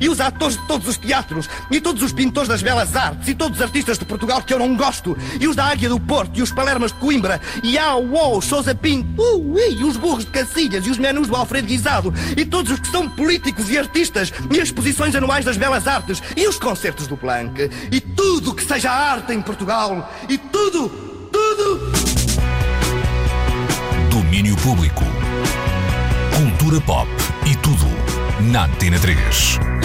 e os atores de todos os teatros, e todos os pintores das belas artes, e todos os artistas de Portugal que eu não gosto, e os da Águia do Porto, e os Palermas de Coimbra, e a UOL, Sousa Pinto, uh, e os burros de Cacilhas, e os menus do Alfredo Guisado, e todos os que são políticos e artistas, e as exposições anuais das belas artes, e os concertos do Planck, e tudo que seja arte em Portugal, e tudo, tudo. Domínio Público. Cultura pop e tudo na Antena 3.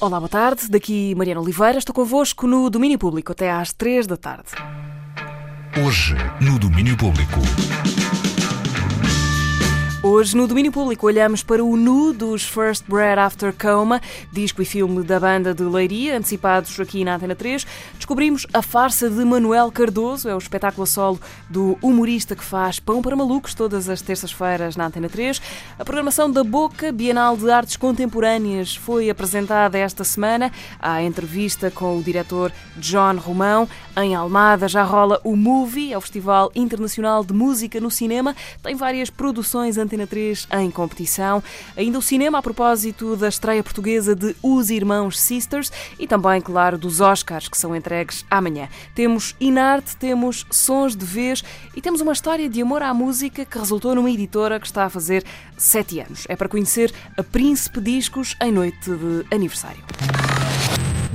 Olá, boa tarde. Daqui Mariana Oliveira. Estou convosco no Domínio Público até às 3 da tarde. Hoje, no Domínio Público. Hoje, no domínio público, olhamos para o nu dos First Bread After Coma, disco e filme da banda de Leiria, antecipados aqui na Antena 3. Descobrimos a farsa de Manuel Cardoso, é o espetáculo a solo do humorista que faz Pão para Malucos todas as terças-feiras na Antena 3. A programação da Boca Bienal de Artes Contemporâneas foi apresentada esta semana. Há entrevista com o diretor John Romão. Em Almada já rola o Movie, é o Festival Internacional de Música no Cinema. Tem várias produções Antena 3 em competição. Ainda o cinema a propósito da estreia portuguesa de Os Irmãos Sisters e também, claro, dos Oscars que são entregues amanhã. Temos Inarte, temos Sons de Vez e temos uma história de amor à música que resultou numa editora que está a fazer sete anos. É para conhecer a Príncipe Discos em noite de aniversário.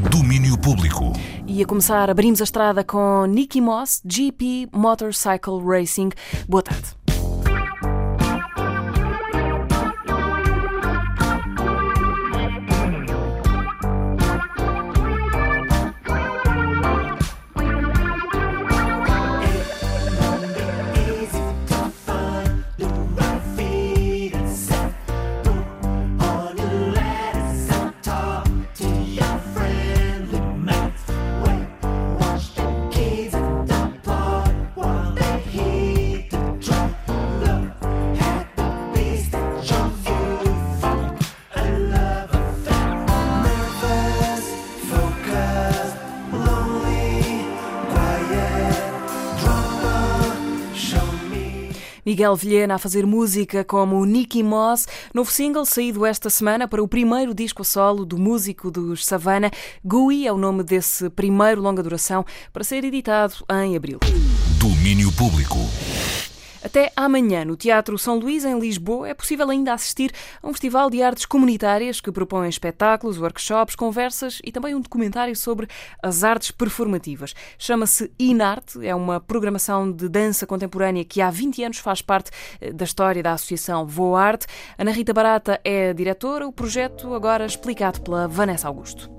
Domínio Público. E a começar, abrimos a estrada com Nicky Moss, GP Motorcycle Racing. Boa tarde. Miguel Vilhena a fazer música como Nicky Moss, novo single saído esta semana para o primeiro disco solo do músico dos Savana. Gui é o nome desse primeiro longa duração para ser editado em abril. Domínio Público. Até amanhã, no Teatro São Luís, em Lisboa, é possível ainda assistir a um festival de artes comunitárias que propõe espetáculos, workshops, conversas e também um documentário sobre as artes performativas. Chama-se Inarte, é uma programação de dança contemporânea que há 20 anos faz parte eh, da história da Associação Voarte. Ana Rita Barata é diretora, o projeto agora explicado pela Vanessa Augusto.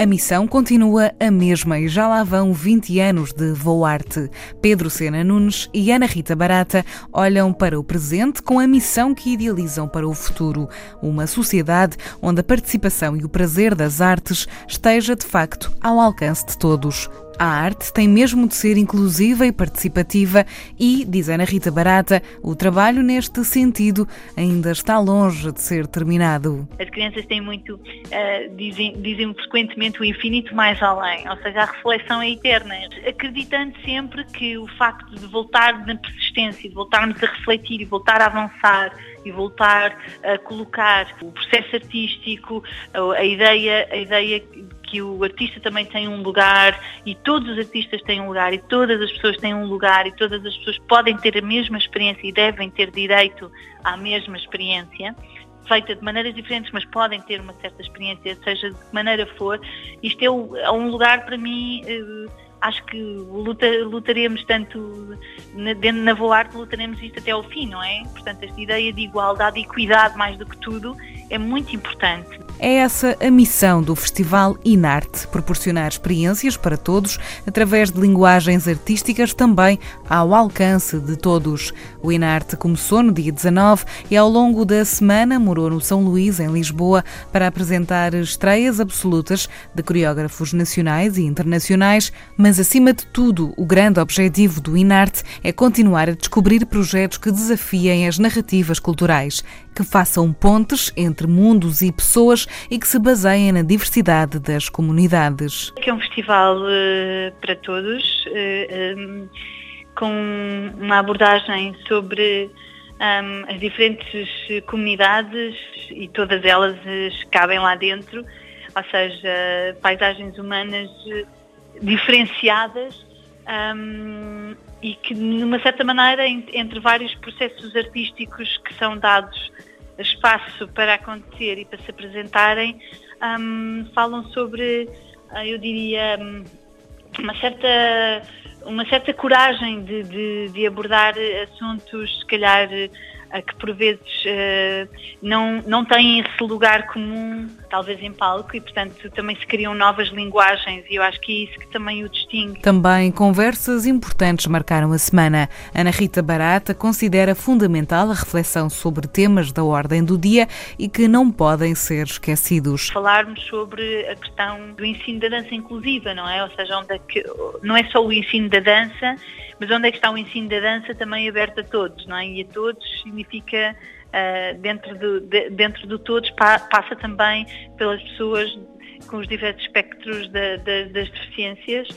A missão continua a mesma e já lá vão 20 anos de Voarte. Pedro Sena Nunes e Ana Rita Barata olham para o presente com a missão que idealizam para o futuro. Uma sociedade onde a participação e o prazer das artes esteja de facto ao alcance de todos. A arte tem mesmo de ser inclusiva e participativa e, diz Ana Rita Barata, o trabalho neste sentido ainda está longe de ser terminado. As crianças têm muito, uh, dizem, dizem frequentemente o infinito mais além, ou seja, a reflexão é eterna, acreditando sempre que o facto de voltar na persistência, de voltarmos a refletir e voltar a avançar e voltar a colocar o processo artístico, a ideia, a ideia que o artista também tem um lugar e todos os artistas têm um lugar e todas as pessoas têm um lugar e todas as pessoas podem ter a mesma experiência e devem ter direito à mesma experiência feita de maneiras diferentes, mas podem ter uma certa experiência, seja de que maneira for. Isto é, é um lugar para mim eh, acho que luta, lutaremos tanto dentro na Voarte, lutaremos isto até ao fim, não é? Portanto, esta ideia de igualdade e equidade, mais do que tudo, é muito importante. É essa a missão do Festival Inarte, proporcionar experiências para todos através de linguagens artísticas também ao alcance de todos. O Inarte começou no dia 19 e ao longo da semana morou no São Luís, em Lisboa, para apresentar estreias absolutas de coreógrafos nacionais e internacionais, mas acima de tudo, o grande objetivo do Inarte é continuar a descobrir projetos que desafiem as narrativas culturais, que façam pontes entre mundos e pessoas e que se baseiem na diversidade das comunidades. É um festival uh, para todos, uh, um, com uma abordagem sobre um, as diferentes comunidades e todas elas cabem lá dentro, ou seja, paisagens humanas diferenciadas um, e que, de uma certa maneira, entre vários processos artísticos que são dados espaço para acontecer e para se apresentarem, um, falam sobre, ah, eu diria, hum, uma certa, uma certa coragem de, de, de abordar assuntos, se calhar, que por vezes uh, não, não têm esse lugar comum, talvez em palco, e portanto também se criam novas linguagens e eu acho que é isso que também o distingue. Também conversas importantes marcaram a semana. Ana Rita Barata considera fundamental a reflexão sobre temas da ordem do dia e que não podem ser esquecidos. Falarmos sobre a questão do ensino da dança inclusiva, não é? Ou seja, onde é que, não é só o ensino da dança, mas onde é que está o ensino da dança também aberto a todos, não é? E a todos significa uh, dentro, do, de, dentro de todos pa, passa também pelas pessoas com os diversos espectros das deficiências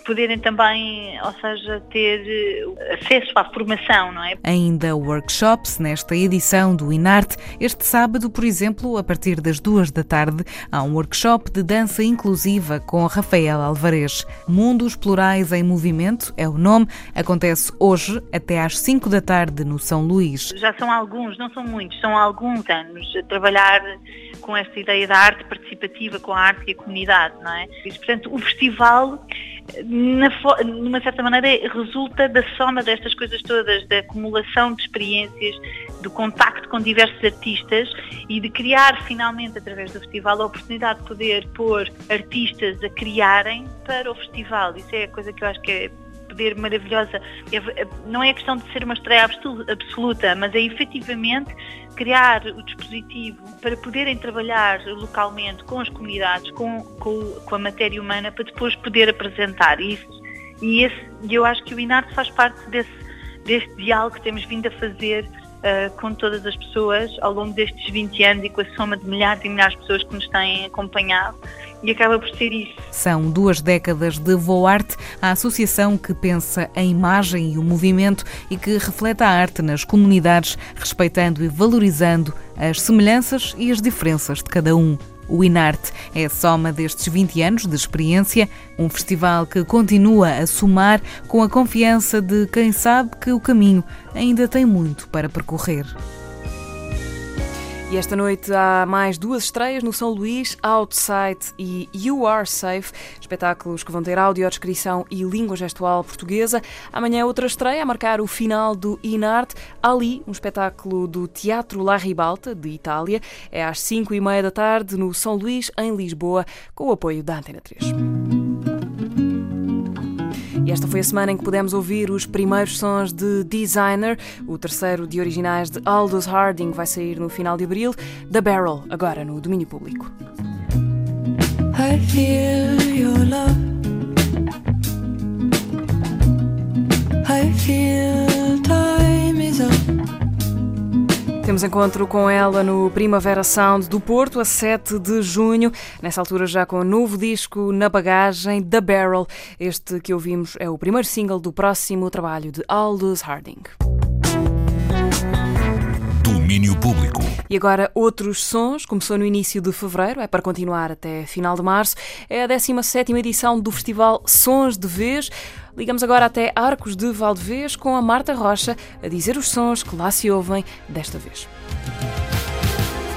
poderem também, ou seja, ter eh, acesso à formação, não é? Ainda workshops nesta edição do INARTE. Este sábado, por exemplo, a partir das duas da tarde, há um workshop de dança inclusiva com Rafael Alvarez. Mundos Plurais em Movimento é o nome. Acontece hoje até às cinco da tarde no São Luís. Já são alguns, não são muitos, são alguns anos a trabalhar com esta ideia da arte participativa, com a arte e a comunidade, não é? E, portanto, o festival na, numa certa maneira, resulta da soma destas coisas todas, da acumulação de experiências, do contacto com diversos artistas e de criar finalmente, através do festival, a oportunidade de poder pôr artistas a criarem para o festival. Isso é a coisa que eu acho que é poder maravilhosa. É, é, não é questão de ser uma estreia absoluta, mas é efetivamente criar o dispositivo para poderem trabalhar localmente com as comunidades, com, com, com a matéria humana, para depois poder apresentar isso. E esse, eu acho que o INARTE faz parte desse, deste diálogo que temos vindo a fazer uh, com todas as pessoas ao longo destes 20 anos e com a soma de milhares e milhares de pessoas que nos têm acompanhado e acaba por ser isso. São duas décadas de Voarte, a associação que pensa a imagem e o movimento e que reflete a arte nas comunidades, respeitando e valorizando as semelhanças e as diferenças de cada um. O Inarte é a soma destes 20 anos de experiência, um festival que continua a somar com a confiança de quem sabe que o caminho ainda tem muito para percorrer. E esta noite há mais duas estreias no São Luís, Outside e You Are Safe, espetáculos que vão ter audiodescrição e língua gestual portuguesa. Amanhã outra estreia a marcar o final do Inart, Ali, um espetáculo do Teatro La Ribalta, de Itália. É às 5 e meia da tarde no São Luís, em Lisboa, com o apoio da Antena 3. E esta foi a semana em que pudemos ouvir os primeiros sons de Designer. O terceiro de originais de Aldous Harding vai sair no final de abril. The Barrel, agora no domínio público. I feel your love. I feel Temos encontro com ela no Primavera Sound do Porto, a 7 de junho. Nessa altura, já com o novo disco na bagagem, The Barrel. Este que ouvimos é o primeiro single do próximo trabalho de Aldous Harding. Domínio Público. E agora outros sons. Começou no início de fevereiro, é para continuar até final de março. É a 17 edição do Festival Sons de Vez. Ligamos agora até Arcos de Valdevez com a Marta Rocha a dizer os sons que lá se ouvem desta vez.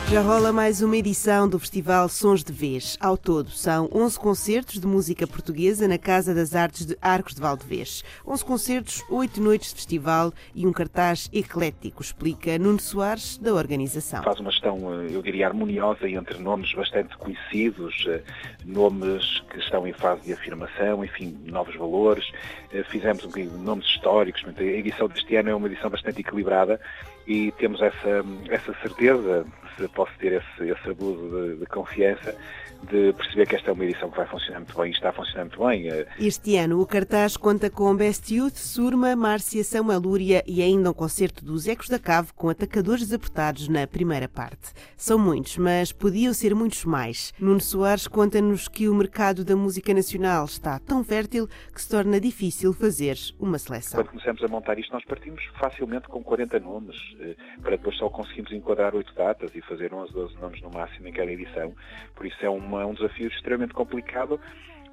Já rola mais uma edição do Festival Sons de Vez. Ao todo, são 11 concertos de música portuguesa na Casa das Artes de Arcos de Valdevez. 11 concertos, 8 noites de festival e um cartaz eclético, explica Nuno Soares, da organização. Faz uma gestão, eh, eu diria, harmoniosa entre nomes bastante conhecidos, eh, nomes que estão em fase de afirmação, enfim, novos valores. Eh, fizemos um bocadinho de nomes históricos. A edição deste ano é uma edição bastante equilibrada e temos essa, essa certeza, esse, posso ter esse, esse abuso de, de confiança de perceber que esta é uma edição que vai funcionar muito bem e está a funcionar muito bem. Eh, este ano o cartaz conta com Best Youth, Surma, Márcia, Samuel Lúria e ainda um concerto dos Ecos da Cave com atacadores desapertados na primeira parte. São muitos, mas podiam ser muitos mais. Nuno Soares conta-nos que o mercado da música nacional está tão fértil que se torna difícil fazer uma seleção. Quando começamos a montar isto, nós partimos facilmente com 40 nomes, eh, para depois só conseguirmos enquadrar 8 datas e fazer 11, 12 nomes no máximo em cada edição. Por isso é um, é um desafio extremamente complicado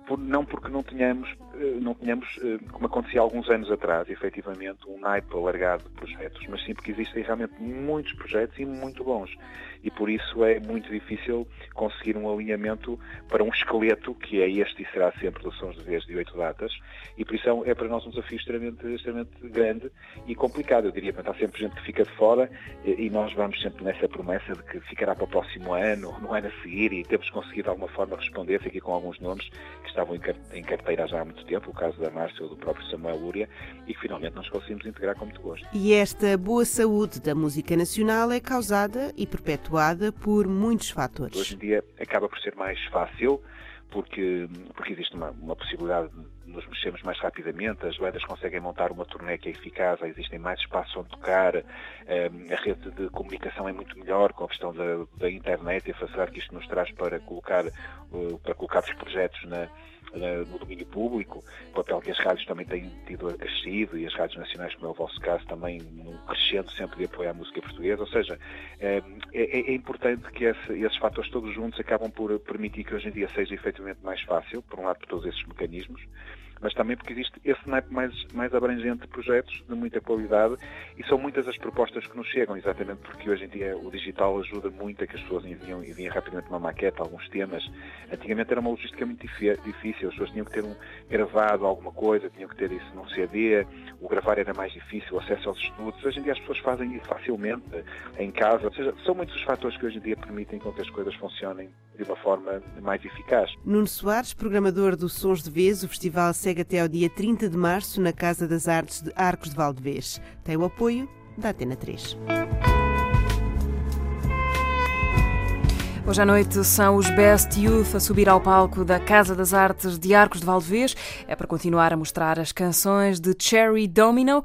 por, não porque não tenhamos, eh, não tenhamos, eh, como acontecia alguns anos atrás, efetivamente, um naipe alargado de projetos, mas sim porque existem realmente muitos projetos e muito bons. E por isso é muito difícil conseguir um alinhamento para um esqueleto, que é este e será sempre Sons de Vez de oito datas, e por isso é, é para nós um desafio extremamente, extremamente grande e complicado. Eu diria que há sempre gente que fica de fora e nós vamos sempre nessa promessa de que ficará para o próximo ano, no ano a seguir, e temos conseguido de alguma forma responder aqui com alguns nomes que estavam em carteira já há muito tempo, o caso da Márcia ou do próprio Samuel Lúria, e que finalmente nós conseguimos integrar com muito gosto. E esta boa saúde da música nacional é causada e perpetuada por muitos fatores. Hoje em dia acaba por ser mais fácil, porque, porque existe uma, uma possibilidade de nos mexermos mais rapidamente, as bandas conseguem montar uma turnê que é eficaz, existem mais espaços onde tocar, eh, a rede de comunicação é muito melhor com a questão da, da internet e a facilidade que isto nos traz para colocar, eh, para colocar os projetos na, no domínio público, o papel que as rádios também têm tido acrescido e as rádios nacionais, como é o vosso caso, também crescendo sempre de apoiar a música portuguesa. Ou seja, eh, é, é importante que esse, esses fatores todos juntos acabam por permitir que hoje em dia seja efetivamente mais fácil, por um lado por todos esses mecanismos, mas também porque existe esse naipe mais, mais abrangente de projetos de muita qualidade e são muitas as propostas que nos chegam, exatamente porque hoje em dia o digital ajuda muito a que as pessoas enviam, enviam rapidamente uma maqueta, alguns temas. Antigamente era uma logística muito difícil, as pessoas tinham que ter um gravado alguma coisa, tinham que ter isso num CD, o gravar era mais difícil, o acesso aos estudos. Hoje em dia as pessoas fazem isso facilmente em casa, ou seja, são muitos os fatores que hoje em dia permitem com que as coisas funcionem de uma forma mais eficaz. Nuno Soares, programador do Sons de Vez, o festival segue até ao dia 30 de março na Casa das Artes de Arcos de Valdevez. Tem o apoio da Atena 3. Hoje à noite são os Best Youth a subir ao palco da Casa das Artes de Arcos de Valdevez. É para continuar a mostrar as canções de Cherry Domino.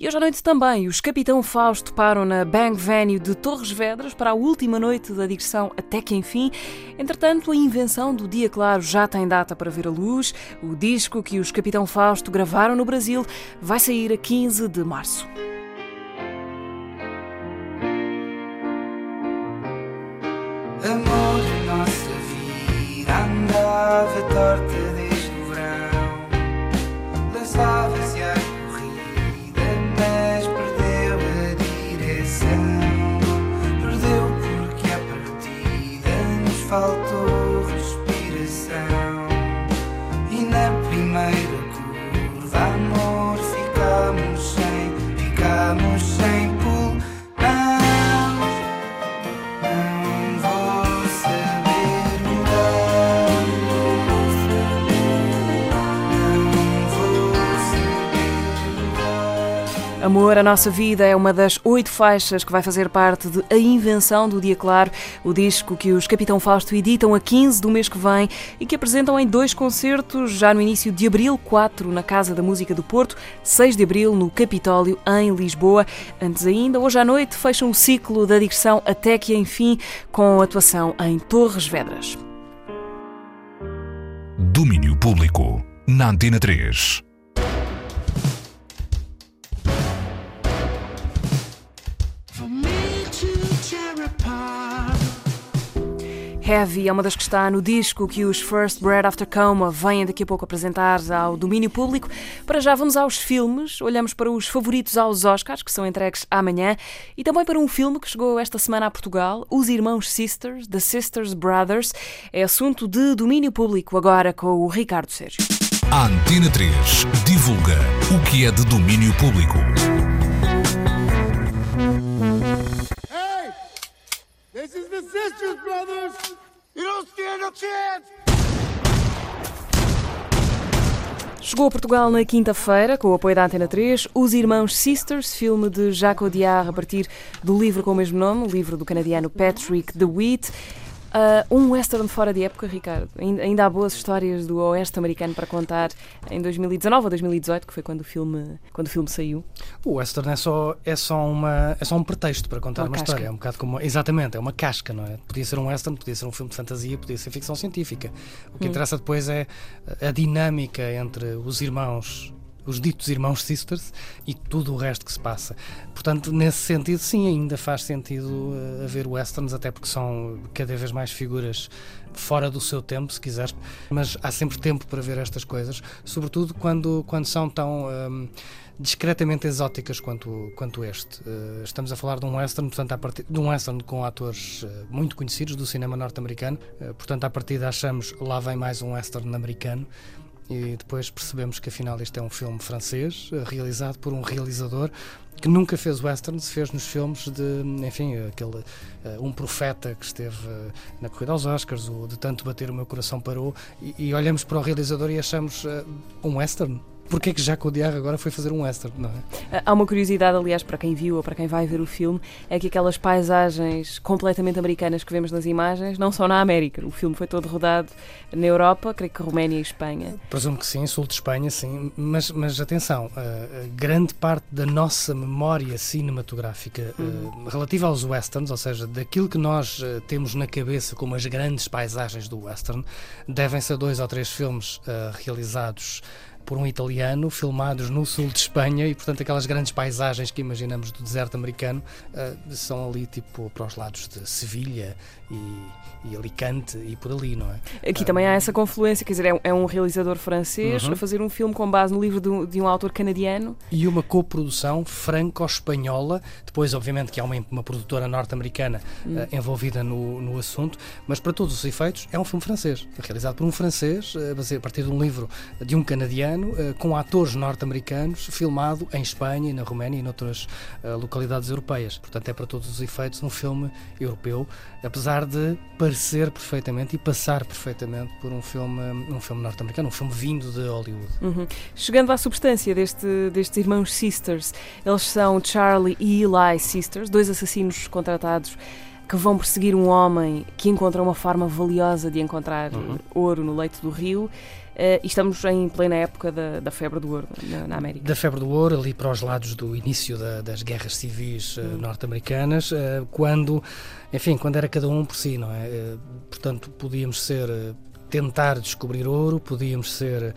E hoje à noite também os Capitão Fausto param na Bang Venue de Torres Vedras para a última noite da digressão Até que Enfim. Entretanto, a invenção do Dia Claro já tem data para ver a luz. O disco que os Capitão Fausto gravaram no Brasil vai sair a 15 de março. Amor, nossa vida andava torta nos Amor, a nossa vida é uma das oito faixas que vai fazer parte de A Invenção do Dia Claro, o disco que os Capitão Fausto editam a 15 do mês que vem e que apresentam em dois concertos, já no início de abril, 4 na Casa da Música do Porto, 6 de abril no Capitólio, em Lisboa. Antes ainda, hoje à noite, fecham o ciclo da digressão Até que Enfim, com atuação em Torres Vedras. Domínio Público, na Antena 3. Heavy é uma das que está no disco que os First Bread After Coma vêm daqui a pouco apresentar ao domínio público. Para já vamos aos filmes, olhamos para os favoritos aos Oscars, que são entregues amanhã, e também para um filme que chegou esta semana a Portugal, Os Irmãos Sisters, The Sisters Brothers. É assunto de domínio público agora com o Ricardo Sérgio. A Antena 3 divulga o que é de domínio público. The Sisters Brothers! You don't stand a chance! Chegou a Portugal na quinta-feira, com o apoio da Antena 3, Os Irmãos Sisters, filme de Jacques Audiard a partir do livro com o mesmo nome, o livro do canadiano Patrick DeWitt. Uh, um western fora de época, Ricardo. Ainda há boas histórias do oeste americano para contar em 2019 ou 2018, que foi quando o filme, quando o filme saiu. O western é só, é só, uma, é só um pretexto para contar uma, uma história. É um bocado como. Exatamente, é uma casca, não é? Podia ser um western, podia ser um filme de fantasia, podia ser ficção científica. O que hum. interessa depois é a dinâmica entre os irmãos os ditos irmãos sisters e tudo o resto que se passa. Portanto, nesse sentido, sim, ainda faz sentido uh, haver westerns, até porque são cada vez mais figuras fora do seu tempo, se quiseres, mas há sempre tempo para ver estas coisas, sobretudo quando, quando são tão. Ehm, discretamente exóticas quanto, quanto este. Uh, estamos a falar de um western, portanto, a partir, de um western com atores uh, muito conhecidos do cinema norte-americano, uh, portanto, a partir achamos lá vem mais um western americano e depois percebemos que afinal este é um filme francês, eh, realizado por um realizador que nunca fez westerns, fez nos filmes de, enfim, aquele uh, um profeta que esteve uh, na corrida aos Oscars, o de tanto bater o meu coração parou, e, e olhamos para o realizador e achamos uh, um western porque é que Jacques Audiard agora foi fazer um western, não é? Há uma curiosidade, aliás, para quem viu ou para quem vai ver o filme, é que aquelas paisagens completamente americanas que vemos nas imagens não são na América. O filme foi todo rodado na Europa, creio que Roménia e Espanha. Presumo que sim, sul de Espanha, sim. Mas, mas atenção, grande parte da nossa memória cinematográfica uhum. relativa aos westerns, ou seja, daquilo que nós temos na cabeça como as grandes paisagens do western, devem-se a dois ou três filmes realizados por um italiano, filmados no sul de Espanha e, portanto, aquelas grandes paisagens que imaginamos do deserto americano uh, são ali, tipo, para os lados de Sevilha e, e, Alicante e por ali, não é? Aqui uh, também há essa confluência, quer dizer, é um, é um realizador francês uh -huh. a fazer um filme com base no livro de, de um autor canadiano. E uma coprodução franco-espanhola, depois, obviamente, que há uma, uma produtora norte-americana hum. envolvida no, no assunto, mas para todos os efeitos é um filme francês, realizado por um francês, a partir de um livro de um canadiano eh, com atores norte-americanos, filmado em Espanha, na Roménia e noutras uh, localidades europeias. Portanto, é para todos os efeitos um filme europeu, apesar de parecer perfeitamente e passar perfeitamente por um filme, um filme norte-americano, um filme vindo de Hollywood. Uhum. Chegando à substância deste, destes irmãos Sisters, eles são Charlie e Eli Sisters, dois assassinos contratados que vão perseguir um homem que encontra uma forma valiosa de encontrar uhum. ouro no leito do rio. Uh, e estamos em plena época da, da febre do ouro na, na, América. Da febre do ouro, ali para os lados do início da, das guerras civis uh, norte-americanas, uh, quando, enfim, quando era cada um por si, não é? portanto, podíamos ser tentar descobrir ouro, podíamos ser,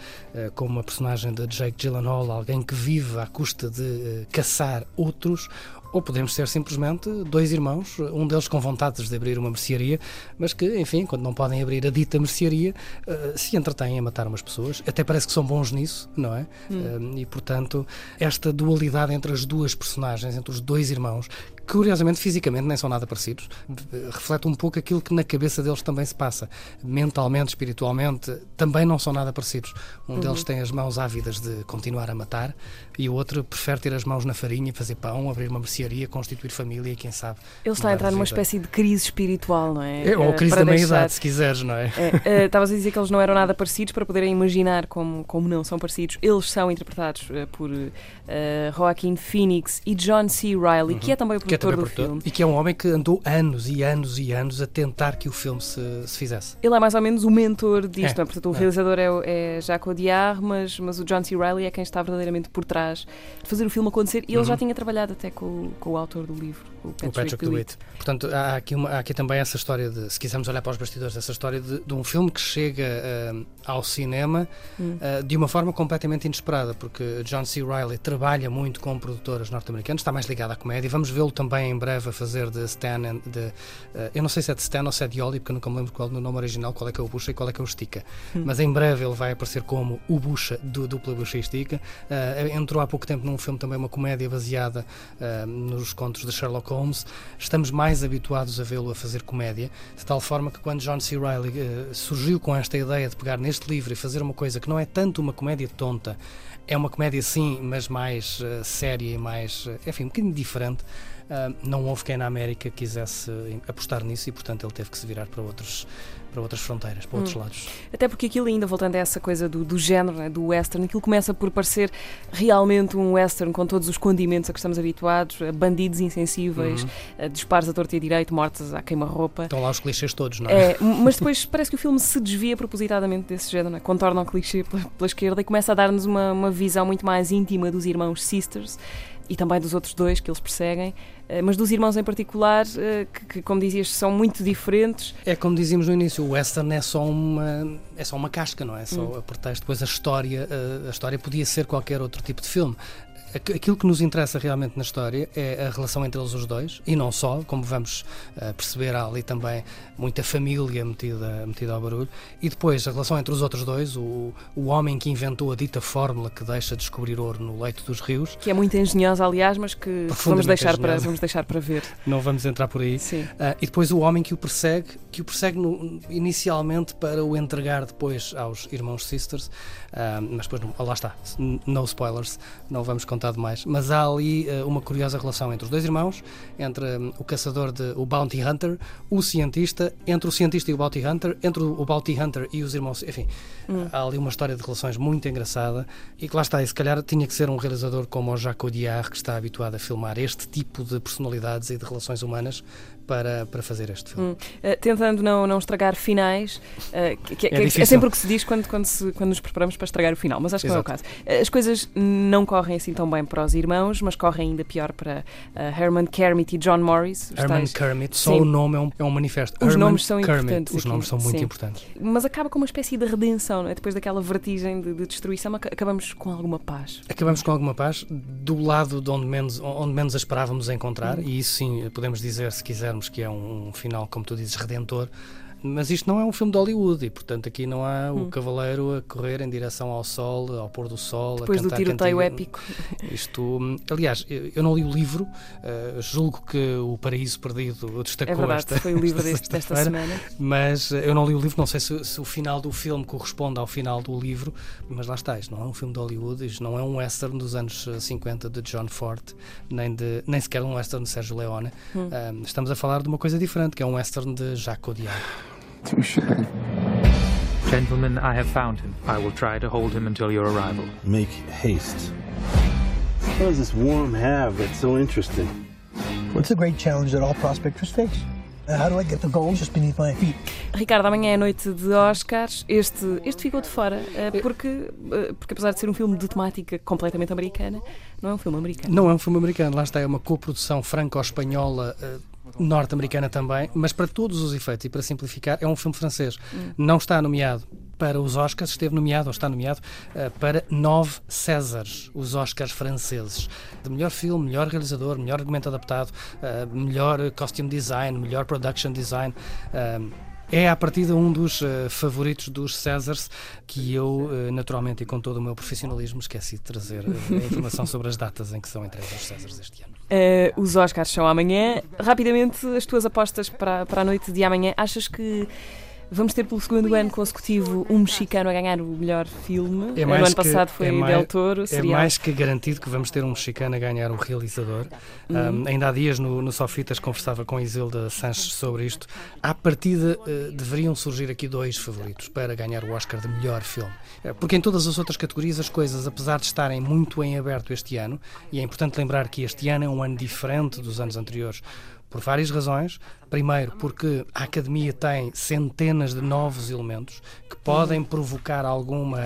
como a personagem de Jake Gyllenhaal, alguém que vive à custa de caçar outros, ou podemos ser simplesmente dois irmãos, um deles com vontades de abrir uma mercearia, mas que, enfim, quando não podem abrir a dita mercearia, uh, se entretêm a matar umas pessoas. Até parece que são bons nisso, não é? Hum. Uh, e, portanto, esta dualidade entre as duas personagens, entre os dois irmãos, curiosamente, fisicamente nem são nada parecidos, reflete um pouco aquilo que na cabeça deles também se passa. Mentalmente, espiritualmente, também não são nada parecidos. Um uhum. deles tem as mãos ávidas de continuar a matar e o outro prefere ter as mãos na farinha, fazer pão, abrir uma mercearia, constituir família e quem sabe. Ele está a entrar numa espécie de crise espiritual, não é? é ou crise da meia-idade, se quiseres, não é? é uh, estavas a dizer que eles não eram nada parecidos para poderem imaginar como, como não são parecidos. Eles são interpretados uh, por uh, Joaquin Phoenix e John C. Reilly, uhum. que é também o produtor do filme. E que é um homem que andou anos e anos e anos a tentar que o filme se, se fizesse. Ele é mais ou menos o mentor disto, é. é? portanto o é. realizador é, é Jacques Audiard, mas, mas o John C. Reilly é quem está verdadeiramente por trás de fazer o filme acontecer e ele uhum. já tinha trabalhado até com, com o autor do livro, o Patrick, o Patrick DeWitt. Portanto, há aqui, uma, há aqui também essa história de, se quisermos olhar para os bastidores, essa história de, de um filme que chega uh, ao cinema uh, de uma forma completamente inesperada, porque John C. Reilly trabalha muito com produtoras norte-americanas, está mais ligado à comédia, vamos vê-lo também em breve a fazer de Stan, de, uh, eu não sei se é de Stan ou se é de Oli, porque eu nunca me lembro qual no nome original qual é que é o Bucha e qual é que é o Stica, hum. mas em breve ele vai aparecer como o Bucha do dupla Bucha e Stica. Entrou há pouco tempo num filme também, uma comédia baseada nos contos de Sherlock Holmes. Estamos mais habituados a vê-lo a fazer comédia, de tal forma que quando John C. Reilly uh, surgiu com esta ideia de pegar neste livro e fazer uma coisa que não é tanto uma comédia tonta, é uma comédia sim, mas mais uh, séria e mais, uh, enfim, um bocadinho diferente, Uh, não houve quem na América quisesse apostar nisso e, portanto, ele teve que se virar para outros para outras fronteiras, para outros hum. lados. Até porque aquilo ainda, voltando a essa coisa do, do género, né, do western, aquilo começa por parecer realmente um western com todos os condimentos a que estamos habituados, bandidos insensíveis, uhum. disparos a torta e a direito, mortes à queima-roupa. Estão lá os clichês todos, não é? é mas depois parece que o filme se desvia propositadamente desse género, né? contorna o clichê pela, pela esquerda e começa a dar-nos uma, uma visão muito mais íntima dos irmãos Sisters e também dos outros dois que eles perseguem, mas dos irmãos em particular, eh, que, que, como dizias, são muito diferentes. É como dizíamos no início, o western é só uma, é só uma casca, não é? Só hum. a pretexto. Depois a história, a, a história podia ser qualquer outro tipo de filme aquilo que nos interessa realmente na história é a relação entre eles os dois e não só, como vamos uh, perceber, há ali também muita família metida, metida ao barulho. E depois a relação entre os outros dois, o, o homem que inventou a dita fórmula que deixa descobrir ouro no leito dos rios. Que é muito engenhosa, aliás, mas que vamos deixar, para, vamos deixar para ver. Não vamos entrar por aí. Sim. Uh, e depois o homem que o persegue, que o persegue no, inicialmente para o entregar depois aos irmãos Sisters, uh, mas depois, não, lá está, no spoilers, não vamos contar demais, mas há ali uh, uma curiosa relação entre os dois irmãos, entre um, o caçador de o Bounty Hunter, o cientista, entre o cientista e o Bounty Hunter, entre o, o Bounty Hunter e os irmãos, enfim, hum. há ali uma história de relações muito engraçada e que lá está, e se calhar tinha que ser um realizador como o Jacques Audiard, que está habituado a filmar este tipo de personalidades e de relações humanas, para, para fazer este filme. Hum. Uh, tentando não, não estragar finais, uh, que, que, é, é, sempre o que se diz quando, quando, se, quando nos preparamos para estragar o final, mas acho que Exato. não é o caso. As coisas não correm assim tão bem para os irmãos, mas correm ainda pior para uh, Herman Kermit e John Morris. Herman tais... Kermit, só Sim. o nome é um, é um manifesto. Os Herman nomes são Kermit, importantes. Os aqui. nomes são muito Sim. importantes. Mas acaba com uma espécie de redenção, é? depois daquela vertigem de, de, destruição, acabamos com alguma paz. Acabamos com alguma paz do lado de onde menos, onde menos a esperávamos encontrar, hum. e isso sim podemos dizer, se quisermos, que é um, um final, como tu dizes, redentor, mas isto não é um filme de Hollywood e, portanto, aqui não há hum. o cavaleiro a correr em direção ao sol, ao pôr do sol. Depois a cantar do tiroteio épico. Isto, aliás, eu não li o livro, uh, julgo que O Paraíso Perdido destacou é verdade, esta, foi o livro deste, desta semana. Mas eh, eu não li o livro, não sei se, se, o final do filme corresponde ao final do livro, mas lá está, isto não é um filme de Hollywood, isto não é um western dos anos 50 de John Ford, nem, de, nem sequer um western de Sérgio Leone. Hum. Uh, estamos a falar de uma coisa diferente, que é um western de Jacques Audiard. Touche. Gentlemen, I have found him. I will try to hold him until your arrival. Make haste. What does this worm have that's so interesting? What's the great challenge that all prospectors face? Uh, how do I get the gold just beneath my feet? Ricardo, amanhã é noite de Oscars. Este, este ficou de fora, uh, porque, uh, porque apesar de ser um filme de temática completamente americana, não é um filme americano. Não é um filme americano, lá está, é uma coprodução franco-espanhola norte-americana também, mas para todos os efeitos e para simplificar, é um filme francês. Hum. Não está nomeado para os Oscars, esteve nomeado ou está nomeado uh, para nove Césares, os Oscars franceses. De melhor filme, melhor realizador, melhor argumento adaptado, uh, melhor costume design, melhor production design. Uh, é, a partir de um dos uh, favoritos dos Césars, que eu, uh, naturalmente e com todo o meu profissionalismo, esqueci de trazer uh, a informação sobre as datas em que são entregues os Césars este ano. Os Oscars são amanhã. Rapidamente, as tuas apostas para, para a noite de amanhã. Achas que Vamos ter pelo segundo ano consecutivo um mexicano a ganhar o melhor filme. É no ano passado foi é mais, Del Toro. É mais que garantido que vamos ter um mexicano a ganhar o realizador. Uhum. Um, ainda há dias no, no Sofitas conversava com Isilda Sanches sobre isto. À partida uh, deveriam surgir aqui dois favoritos para ganhar o Oscar de melhor filme. Uh, porque em todas as outras categorias as coisas, apesar de estarem muito em aberto este ano, e é importante lembrar que este ano é um ano diferente dos anos anteriores, por várias razões. Primeiro, porque a Academia tem centenas de novos elementos que podem provocar alguma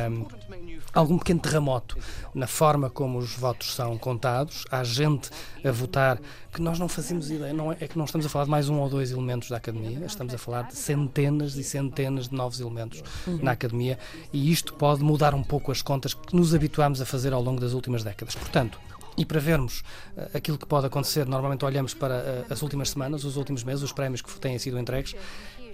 algum pequeno terremoto na forma como os votos são contados. Há gente a votar que nós não fazemos ideia. Não é, é que não estamos a falar de mais um ou dois elementos da Academia, estamos a falar de centenas e centenas de novos elementos na Academia e isto pode mudar um pouco as contas que nos habituámos a fazer ao longo das últimas décadas. Portanto, e para vermos uh, aquilo que pode acontecer, normalmente olhamos para uh, as últimas semanas, os últimos meses, os prémios que têm sido entregues,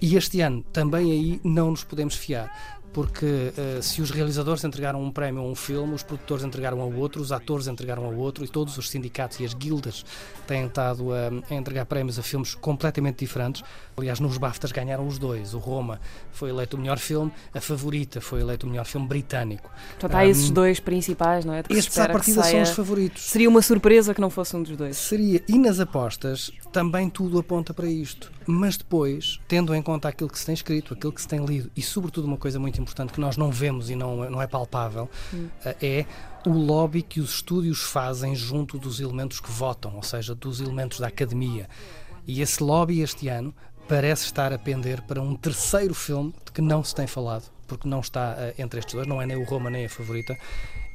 e este ano também aí não nos podemos fiar. porque uh, se os realizadores entregaram um prémio a um filme, os produtores entregaram ao outro, os atores entregaram ao outro e todos os sindicatos e as guildas têm estado a, a entregar prémios a filmes completamente diferentes. Aliás, nos BAFTAs ganharam os dois. O Roma foi eleito o melhor filme, a Favorita foi eleito o melhor filme britânico. Portanto, há um, esses dois principais, não é? Estes à partida são os favoritos. Seria uma surpresa que não fosse um dos dois. Seria. E nas apostas também tudo aponta para isto. Mas depois, tendo em conta aquilo que se tem escrito, aquilo que se tem lido e, sobretudo, uma coisa muito importante que nós não vemos e não, não é palpável, hum. é o lobby que os estúdios fazem junto dos elementos que votam, ou seja, dos elementos da academia. E esse lobby este ano parece estar a pender para um terceiro filme de que não se tem falado, porque não está uh, entre estes dois, não é nem o Roma nem a favorita,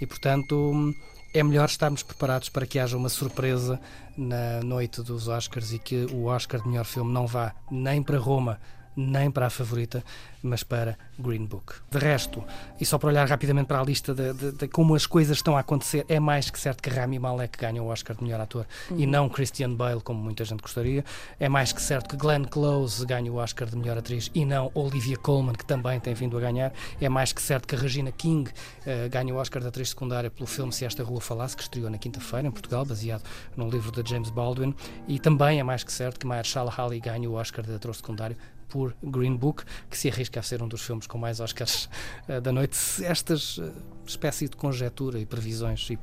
e portanto é melhor estarmos preparados para que haja uma surpresa na noite dos Oscars e que o Oscar de melhor filme não vá nem para Roma nem para a favorita, mas para Green Book. De resto, e só para olhar rapidamente para a lista de, de, de como as coisas estão a acontecer, é mais que certo que Rami Malek ganha o Oscar de melhor ator uhum. e não Christian Bale, como muita gente gostaria. É mais que certo que Glenn Close ganha o Oscar de melhor atriz e não Olivia Colman, que também tem vindo a ganhar. É mais que certo que Regina King uh, ganha o Oscar de atriz secundária pelo filme Se Esta Rua Falasse, que estreou na quinta-feira em Portugal, baseado no livro de James Baldwin. E também é mais que certo que Mahershala Ali ganha o Oscar de ator secundário por Green Book, que se arrisca a ser um dos filmes com mais Oscars uh, da noite. Estas uh, espécie de conjetura e previsões e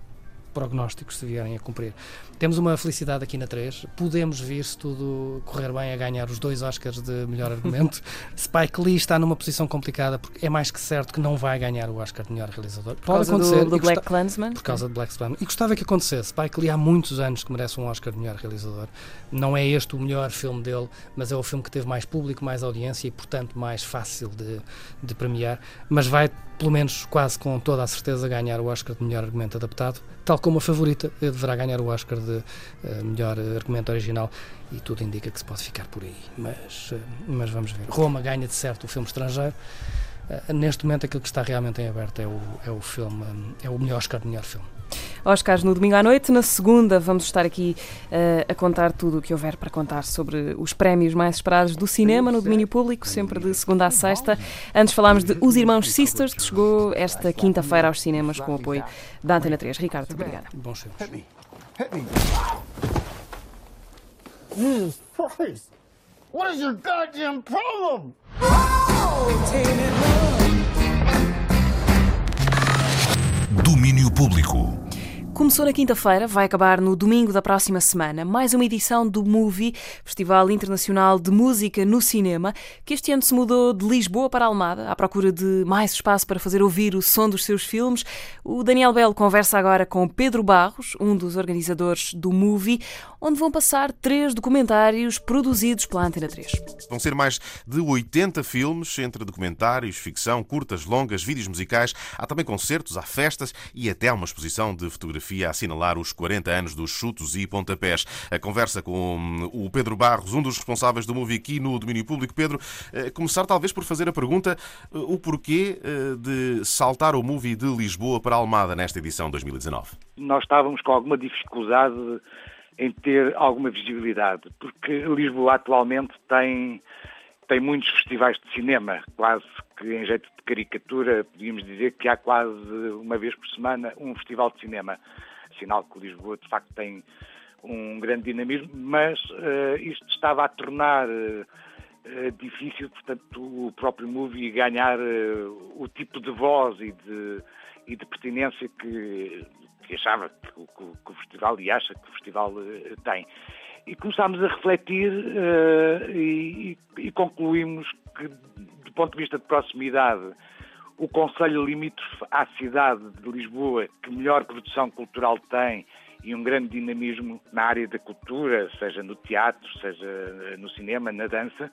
prognósticos se vierem a cumprir. Temos uma felicidade aqui na 3. Podemos vir, se tudo correr bem, a ganhar os dois Oscars de melhor argumento. Spike Lee está numa posição complicada porque é mais que certo que não vai ganhar o Oscar de melhor realizador. Por Pode acontecer. Do, do Black Clansman? Por causa do Black Clansman. E gostava que acontecesse. Spike Lee há muitos anos que merece um Oscar de melhor realizador. Não é este o melhor filme dele, mas é o filme que teve mais público, mais audiência e, portanto, mais fácil de, de premiar. Mas vai pelo menos quase com toda a certeza, ganhar o Oscar de melhor argumento adaptado, tal como a favorita deverá ganhar o Oscar de uh, melhor argumento original e tudo indica que se pode ficar por aí. Mas, mas vamos ver. Roma ganha de certo o filme estrangeiro. Neste momento, aquilo que está realmente em aberto é o, é o filme, é o melhor Oscar de melhor filme. Oscars no domingo à noite. Na segunda, vamos estar aqui uh, a contar tudo o que houver para contar sobre os prémios mais esperados do cinema no domínio público, sempre de segunda a sexta. Antes falámos de Os Irmãos Sisters, que chegou esta quinta-feira aos cinemas com o apoio da Antena 3. Ricardo, obrigada. Jesus Christ! What is your goddamn problem? Domínio Público. Começou na quinta-feira, vai acabar no domingo da próxima semana, mais uma edição do Movie, Festival Internacional de Música no Cinema, que este ano se mudou de Lisboa para Almada, à procura de mais espaço para fazer ouvir o som dos seus filmes. O Daniel Belo conversa agora com Pedro Barros, um dos organizadores do Movie, onde vão passar três documentários produzidos pela Antena 3. Vão ser mais de 80 filmes, entre documentários, ficção, curtas, longas, vídeos musicais. Há também concertos, há festas e até uma exposição de fotografia a assinalar os 40 anos dos chutos e pontapés. A conversa com hum, o Pedro Barros, um dos responsáveis do Movie aqui no domínio público. Pedro, eh, começar talvez por fazer a pergunta eh, o porquê eh, de saltar o Movie de Lisboa para Almada nesta edição 2019. Nós estávamos com alguma dificuldade em ter alguma visibilidade, porque Lisboa atualmente tem tem muitos festivais de cinema, quase que em jeito de caricatura, podíamos dizer que há quase uma vez por semana um festival de cinema. Sinal que Lisboa, de facto, tem um grande dinamismo, mas uh, isto estava a tornar uh, difícil, portanto, o próprio movie ganhar o tipo de voz e de, e de pertinência que, que achava que, que, que, o festival e acha que o festival tem. E começámos a refletir uh, e, e, concluímos que, do ponto de vista de proximidade, o Conselho limítrofe à cidade de Lisboa, que melhor produção cultural tem e um grande dinamismo na área da cultura, seja no teatro, seja no cinema, na dança,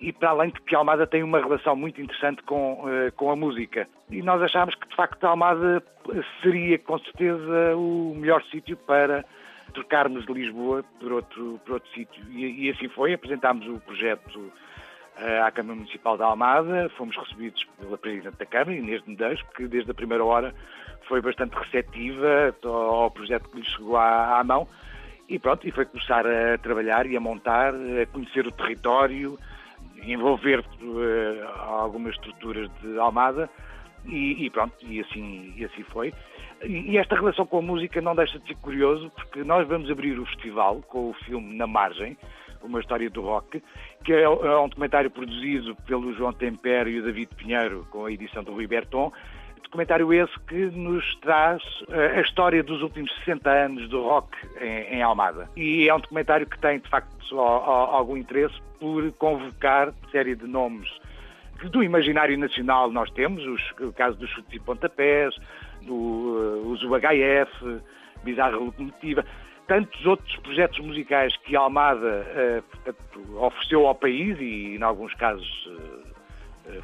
e para além de que Almada tem uma relação muito interessante com, uh, com a música. E nós achámos que, de facto, Almada seria, com certeza, o melhor sítio para trocarmos de Lisboa por outro, por outro sítio. E, e, assim foi, apresentámos o projeto uh, à Câmara Municipal da Almada, fomos recebidos pela Presidente da Câmara, Inês de Medeiros, que desde a primeira hora foi bastante receptiva ao projeto que lhe chegou à, à mão. E pronto, e foi começar a trabalhar e a montar, a conhecer o território, envolver uh, algumas estruturas de Almada e, e, pronto, e assim, e assim foi. E, e, esta relação com a música não deixa de ser curioso, porque nós vamos abrir o festival com o filme Na Margem, uma história do rock, que é, é um documentário produzido pelo João Tempero e o David Pinheiro, com a edição do Rui Berton, documentário esse que nos traz eh, a história dos últimos 60 anos do rock em, Almada. E é um documentário que tem, de facto, algum interesse por convocar série de nomes do imaginário nacional nós temos, os, o caso dos chutes e pontapés, do uh, Uso HF, Bizarra Locomotiva, tantos outros projetos musicais que Almada portanto, ofereceu ao país e, em alguns casos,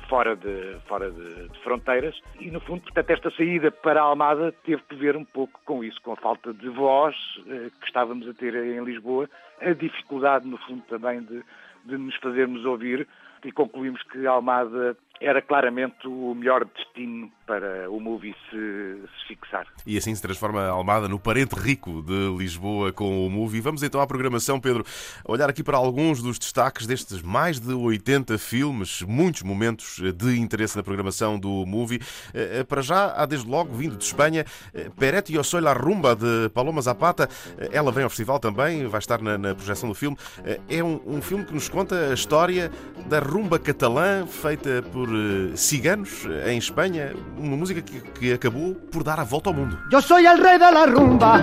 fora, de, fora de, de, fronteiras. E, no fundo, portanto, esta saída para a Almada teve que ver um pouco com isso, com a falta de voz que estávamos a ter em Lisboa, a dificuldade, no fundo, também de, de nos fazermos ouvir e concluímos que a Almada era claramente o melhor destino para o movie se, se, fixar. E assim se transforma a Almada no parente rico de Lisboa com o movie. Vamos então à programação, Pedro, olhar aqui para alguns dos destaques destes mais de 80 filmes, muitos momentos de interesse na programação do movie. Eh, eh, para já, há desde logo, vindo de Espanha, eh, Perete Yo Soy la Rumba, de Paloma Zapata. Ela vem ao festival também, vai estar na, na projeção do filme. É um, um filme que nos conta a história da rumba catalã, feita por ciganos em Espanha uma música que, que, acabou por dar a volta ao mundo. Eu sou o rei da rumba.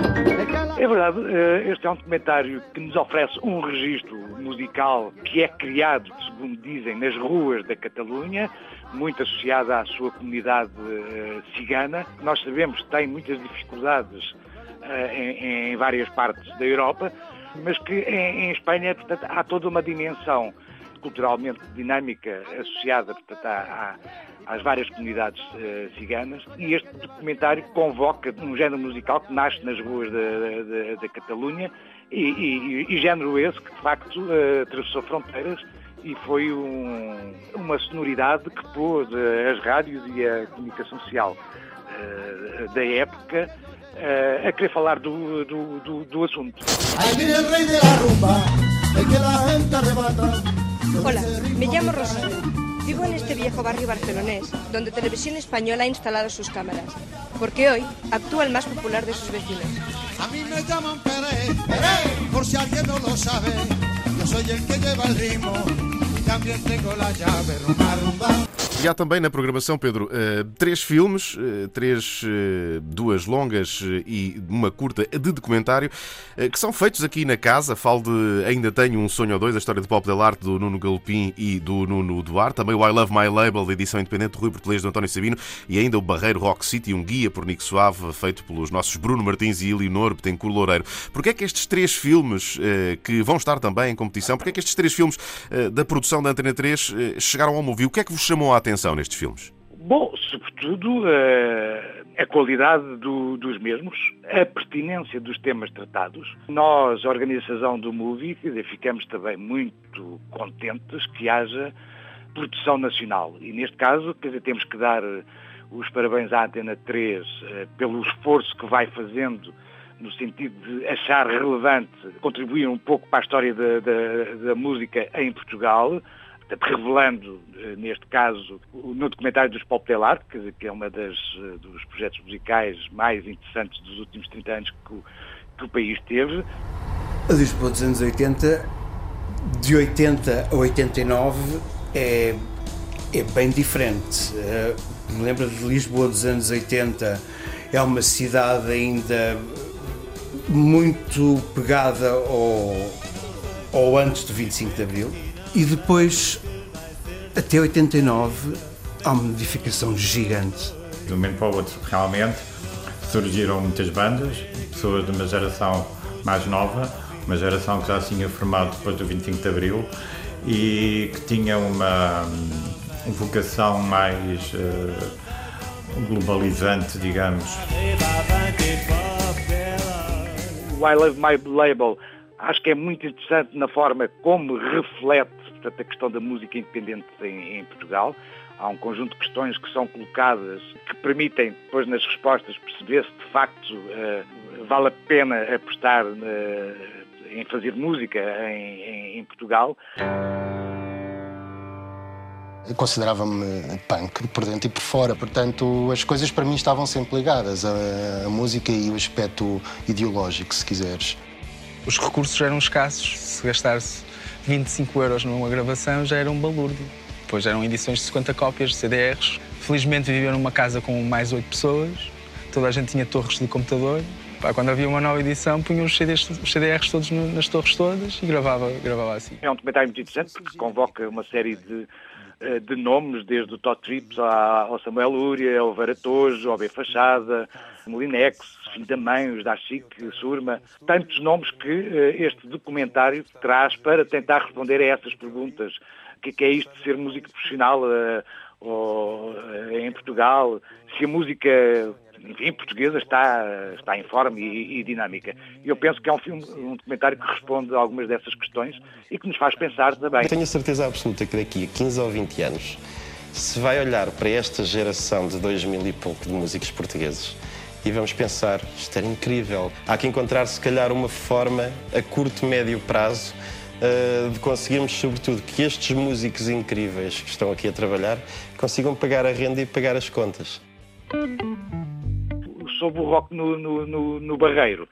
É verdade, eh, este é um documentário que nos oferece um registro musical que é criado, segundo dizem, nas ruas da Catalunha, muito associado à sua comunidade eh, cigana. Nós sabemos que tem muitas dificuldades eh, em, várias partes da Europa, mas que em, em Espanha portanto, há toda uma dimensão culturalmente dinâmica associada portanto, à, às várias comunidades uh, ciganas e este documentário convoca um género musical que nasce nas ruas da, Catalunha e, e, e, género esse que de facto uh, atravessou fronteiras e foi um, uma sonoridade que pôs uh, as rádios e a comunicação social da época a querer falar do, do, do, do assunto. Hola, me llamo Rosario. Vivo en este viejo barrio barcelonés, donde Televisión Española ha instalado sus cámaras, porque hoy actúa el más popular de sus vecinos. A mí me llaman Pere, por si alguien no lo sabe, yo soy el que lleva el ritmo y también tengo la llave, rumba, rumba. E há também na programação, Pedro, eh, três filmes, eh, três, eh, duas longas e uma curta de documentário, que são feitos aqui na casa. Falo de Ainda Tenho um Sonho ou Dois, a história de Pop del Arte do Nuno Galopim e do Nuno Duarte. Também o I Love My Label, da edição independente de Rui Portelês do António Sabino. E ainda o Barreiro Rock City, um guia por Nico Suave, feito pelos nossos Bruno Martins e Eleonor Betancourt Loureiro. Porquê é que estes três filmes, que vão estar também em competição, porquê é que estes três filmes da produção da Antena 3 chegaram ao movimento? O que é que vos chamou a atenção? Atenção nestes filmes? Bom, sobretudo uh, a qualidade do, dos mesmos, a pertinência dos temas tratados. Nós, a organização do Movie, ficamos também muito contentes que haja produção nacional. E neste caso, quer dizer, temos que dar os parabéns à Antena 3 uh, eh, pelo esforço que vai fazendo no sentido de achar relevante contribuir um pouco para a história da, da, da música em Portugal revelando, eh, neste caso, no documentário dos Pop Art, que é das, eh, dos projetos musicais mais interessantes dos últimos 30 anos que o, que o país teve. A Lisboa dos anos 80, de 80 a 89, é, é bem diferente. Eh, me lembro de Lisboa dos anos 80, é uma cidade ainda muito pegada ao, ao antes do 25 de Abril e depois, até 89, há uma modificação gigante. De um momento para o outro, realmente, surgiram muitas bandas, pessoas de uma geração mais nova, uma geração que já se tinha formado depois do 25 de Abril e que tinha uma, uma vocação mais uh, globalizante, digamos. O I Love My Label acho que é muito interessante na forma como reflete portanto, a questão da música independente em, em, Portugal. Há um conjunto de questões que são colocadas que permitem, depois nas respostas, perceber se de facto uh, vale a pena apostar uh, em fazer música em, em, em Portugal. Eu considerava-me punk por dentro e por fora, portanto as coisas para mim estavam sempre ligadas, a, a música e o aspecto ideológico, se quiseres. Os recursos eram escassos, se gastasse 25 euros numa gravação já era um balúrdio. Depois eram edições de 50 cópias de CDRs. Felizmente vivia numa casa com mais 8 pessoas, toda a gente tinha torres de computador. Quando havia uma nova edição, punha os, CDs, os CDRs todos nas torres todas e gravava, gravava assim. É um documentário muito interessante porque convoca uma série de, eh, de nomes, desde o Todd Trips ao Samuel Lúria, ao Varatojo, ao B Fachada, Molinex, da Chique, Surma, tantos nomes que uh, este documentário traz para tentar responder a essas perguntas. O que, é, é isto de ser músico profissional ou, uh, em Portugal? Se a música enfim, portuguesa está, está em forma e, e, dinâmica. Eu penso que é um filme, um documentário que responde a algumas dessas questões e que nos faz pensar também. Tenho a certeza absoluta que daqui a 15 ou 20 anos se vai olhar para esta geração de 2000 e pouco de músicos portugueses e vamos pensar, isto era incrível. Há que encontrar, se calhar, uma forma a curto, médio prazo uh, de conseguirmos, sobretudo, que estes músicos incríveis que estão aqui a trabalhar consigam pagar a renda e pagar as contas. Sobre o rock no, no, no, no Barreiro.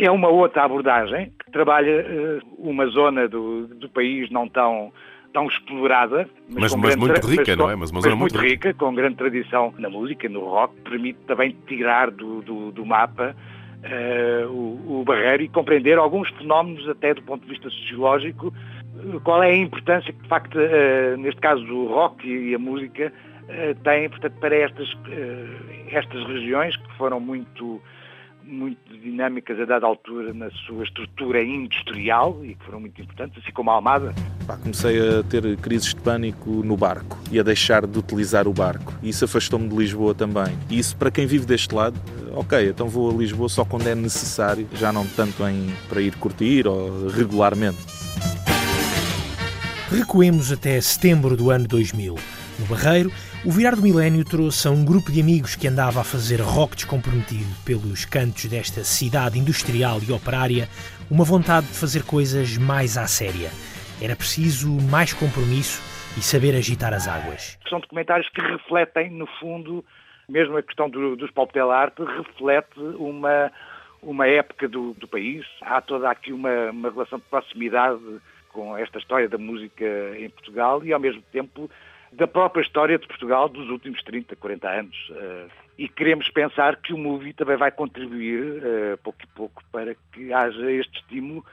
É uma outra abordagem que trabalha uh, uma zona do, do país não tão tão explorada, mas, mas, mas muito rica, não é? Mas, mas, muito rica, rica, com grande tradição na música, no rock, permite também tirar do, do, do mapa uh, o, o barreiro e compreender alguns fenómenos, até do ponto de vista sociológico, qual é a importância que, de facto, uh, neste caso, o rock e a música uh, têm, portanto, para estas, estas regiões que foram muito muito dinâmicas a dada altura na sua estrutura industrial e que foram muito importantes, assim como a Almada. comecei a ter crises de pânico no barco e a deixar de utilizar o barco. E isso afastou-me de Lisboa também. E isso, para quem vive deste lado, ok, então vou a Lisboa só quando é necessário, já não tanto em, para ir curtir ou regularmente. Recuemos até setembro do ano 2000. No Barreiro, o virar do milénio trouxe a um grupo de amigos que andava a fazer rock descomprometido pelos cantos desta cidade industrial e operária uma vontade de fazer coisas mais à séria. Era preciso mais compromisso e saber agitar as águas. São documentários que refletem, no fundo, mesmo a questão do, dos pop arte, reflete uma, uma época do, do país. Há toda aqui uma, uma relação de proximidade com esta história da música em Portugal e, ao mesmo tempo, da própria história de Portugal dos últimos 30, 40 anos. Eh, e queremos pensar que o movie também vai contribuir, eh, pouco e pouco, para que haja este estímulo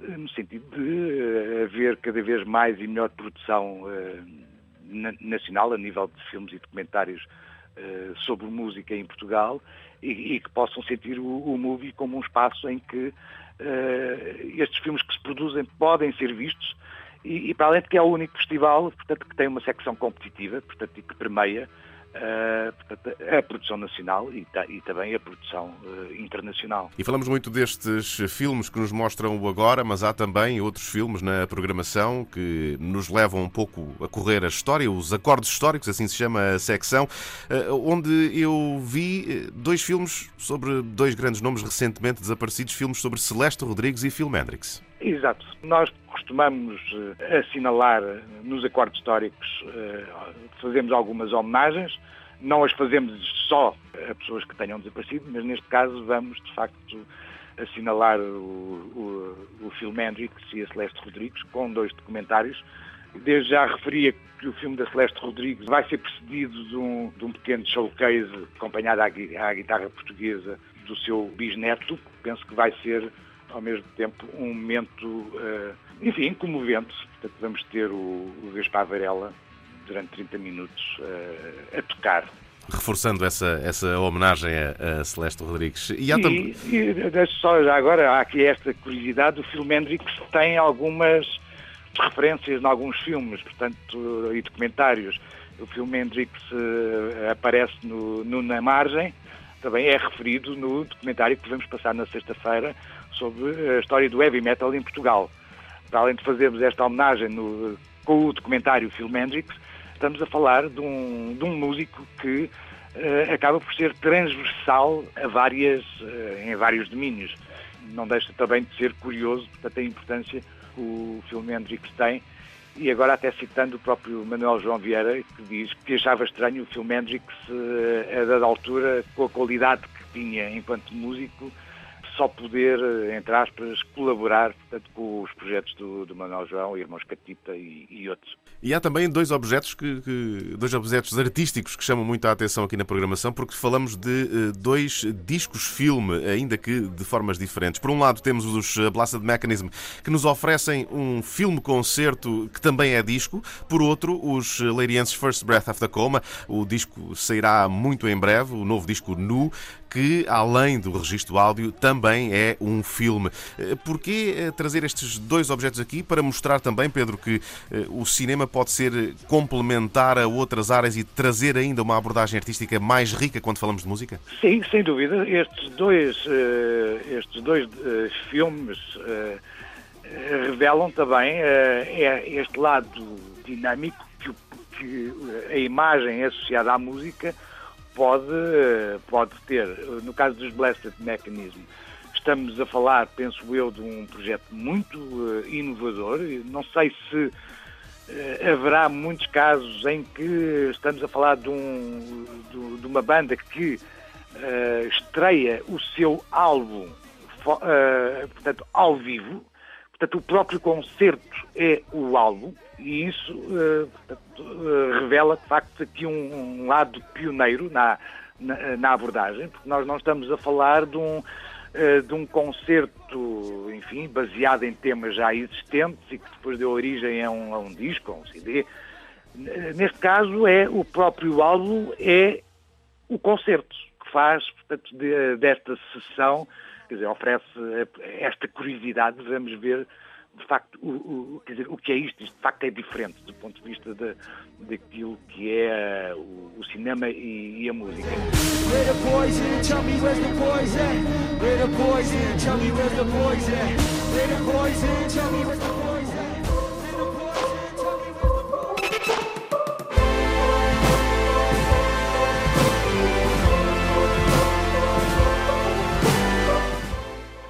eh, no sentido de haver cada vez mais e melhor produção nacional a nível de filmes e documentários sobre música em Portugal e, que possam sentir o, o movie como um espaço em que estes filmes que se produzem podem ser vistos e, e, para além de que é o único festival portanto, que tem uma secção competitiva portanto, e que permeia uh, portanto, a produção nacional e, e também a produção uh, internacional. E falamos muito destes filmes que nos mostram o agora, mas há também outros filmes na programação que nos levam um pouco a correr a história, os acordes históricos, assim se chama a secção, uh, onde eu vi dois filmes sobre dois grandes nomes recentemente desaparecidos, filmes sobre Celeste Rodrigues e Phil Hendrix. Exato. Nós costumamos uh, assinalar nos acordos históricos, uh, fazemos algumas homenagens, não as fazemos só a pessoas que tenham desaparecido, mas neste caso vamos, de facto, assinalar o, o, o filme Hendrix e a Celeste Rodrigues com dois documentários. Desde já referia que o filme da Celeste Rodrigues vai ser precedido de um, de um pequeno showcase acompanhado à, à guitarra portuguesa do seu bisneto. Penso que vai ser ao mesmo tempo um momento, uh, enfim, comovente. Portanto, vamos ter o, o Gaspar Varela durante 30 minutos uh, a tocar. Reforçando essa, essa homenagem a, a Celeste Rodrigues. E, há e, e só já agora, há aqui esta curiosidade, o filme Hendrix tem algumas referências em alguns filmes, portanto, e documentários. O filme Hendrix uh, aparece no, no, Na Margem, também é referido no documentário que vamos passar na sexta-feira, sobre a história do heavy metal em Portugal. Para além de fazermos esta homenagem no, com o documentário Phil Hendrix, estamos a falar de um, de um músico que uh, acaba por ser transversal a várias, uh, em vários domínios. Não deixa também de ser curioso, portanto, a importância que o Phil Hendrix tem e agora até citando o próprio Manuel João Vieira, que diz que achava estranho o Phil Hendrix, a dada altura, com a qualidade que tinha enquanto músico, só poder, entre aspas, colaborar portanto, com os projetos do, do Manuel João, Irmãos Catita e, e outros. E há também dois objetos que, que, dois objetos artísticos que chamam muito a atenção aqui na programação, porque falamos de uh, dois discos-filme, ainda que de formas diferentes. Por um lado temos os Blasted Mechanism, que nos oferecem um filme-concerto que também é disco. Por outro, os Ladienses First Breath After Coma. O disco sairá muito em breve, o novo disco Nu, que, além do registro áudio, também é um filme. Eh, porquê eh, trazer estes dois objetos aqui para mostrar também, Pedro, que o cinema pode ser complementar a outras áreas e trazer ainda uma abordagem artística mais rica quando falamos de música? Sim, sem dúvida. Estes dois, estes dois filmes revelam também é este lado dinâmico que a imagem associada à música pode, pode ter. No caso dos Blessed Mechanism, estamos a falar, penso eu, de um projeto muito inovador. Não sei se haverá muitos casos em que estamos a falar de, um, de, uma banda que uh, estreia o seu álbum portanto, ao vivo Portanto, o próprio concerto é o álbum e isso uh, uh, revela, de facto, aqui um, um lado pioneiro na, na, na, abordagem, porque nós não estamos a falar de um, uh, de um concerto, enfim, baseado em temas já existentes e que depois deu origem a um, a um disco, a um CD. Neste caso, é o próprio álbum, é o concerto que faz, portanto, de, desta sessão quer dizer, oferece esta curiosidade de vamos ver de facto o, o, quer dizer, o que é isto, isto de facto é diferente do ponto de vista de, daquilo que é o, o cinema e, e, a música.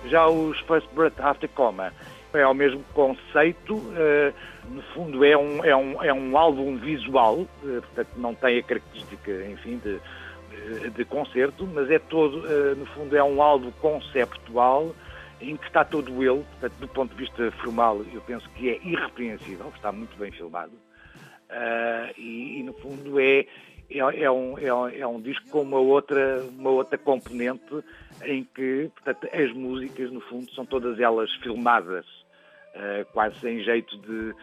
Já os First Breath After Coma é o mesmo conceito, uh, no fundo é um, é um, é um álbum visual, uh, portanto não tem a característica, enfim, de, de, concerto, mas é todo, uh, no fundo é um álbum conceptual em que está todo ele, portanto do ponto de vista formal eu penso que é irrepreensível, está muito bem filmado, e, e, no fundo é, é, é, um, é, um, é um disco com uma outra, uma outra componente em que portanto, as músicas, no fundo, são todas elas filmadas, uh, quase sem jeito de,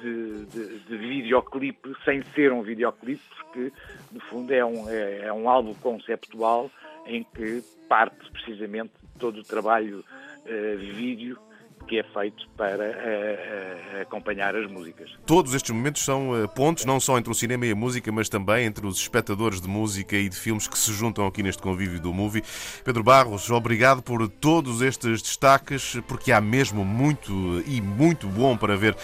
de, de, de, videoclipe, sem ser um videoclipe, porque, no fundo, é um, é, é um álbum conceptual em que parte precisamente todo o trabalho uh, vídeo que é feito para uh, uh, acompanhar as músicas. Todos estes momentos são uh, pontos, não só entre o cinema e a música, mas também entre os espectadores de música e de filmes que se juntam aqui neste convívio do Movie. Pedro Barros, obrigado por todos estes destaques, porque há mesmo muito e muito bom para ver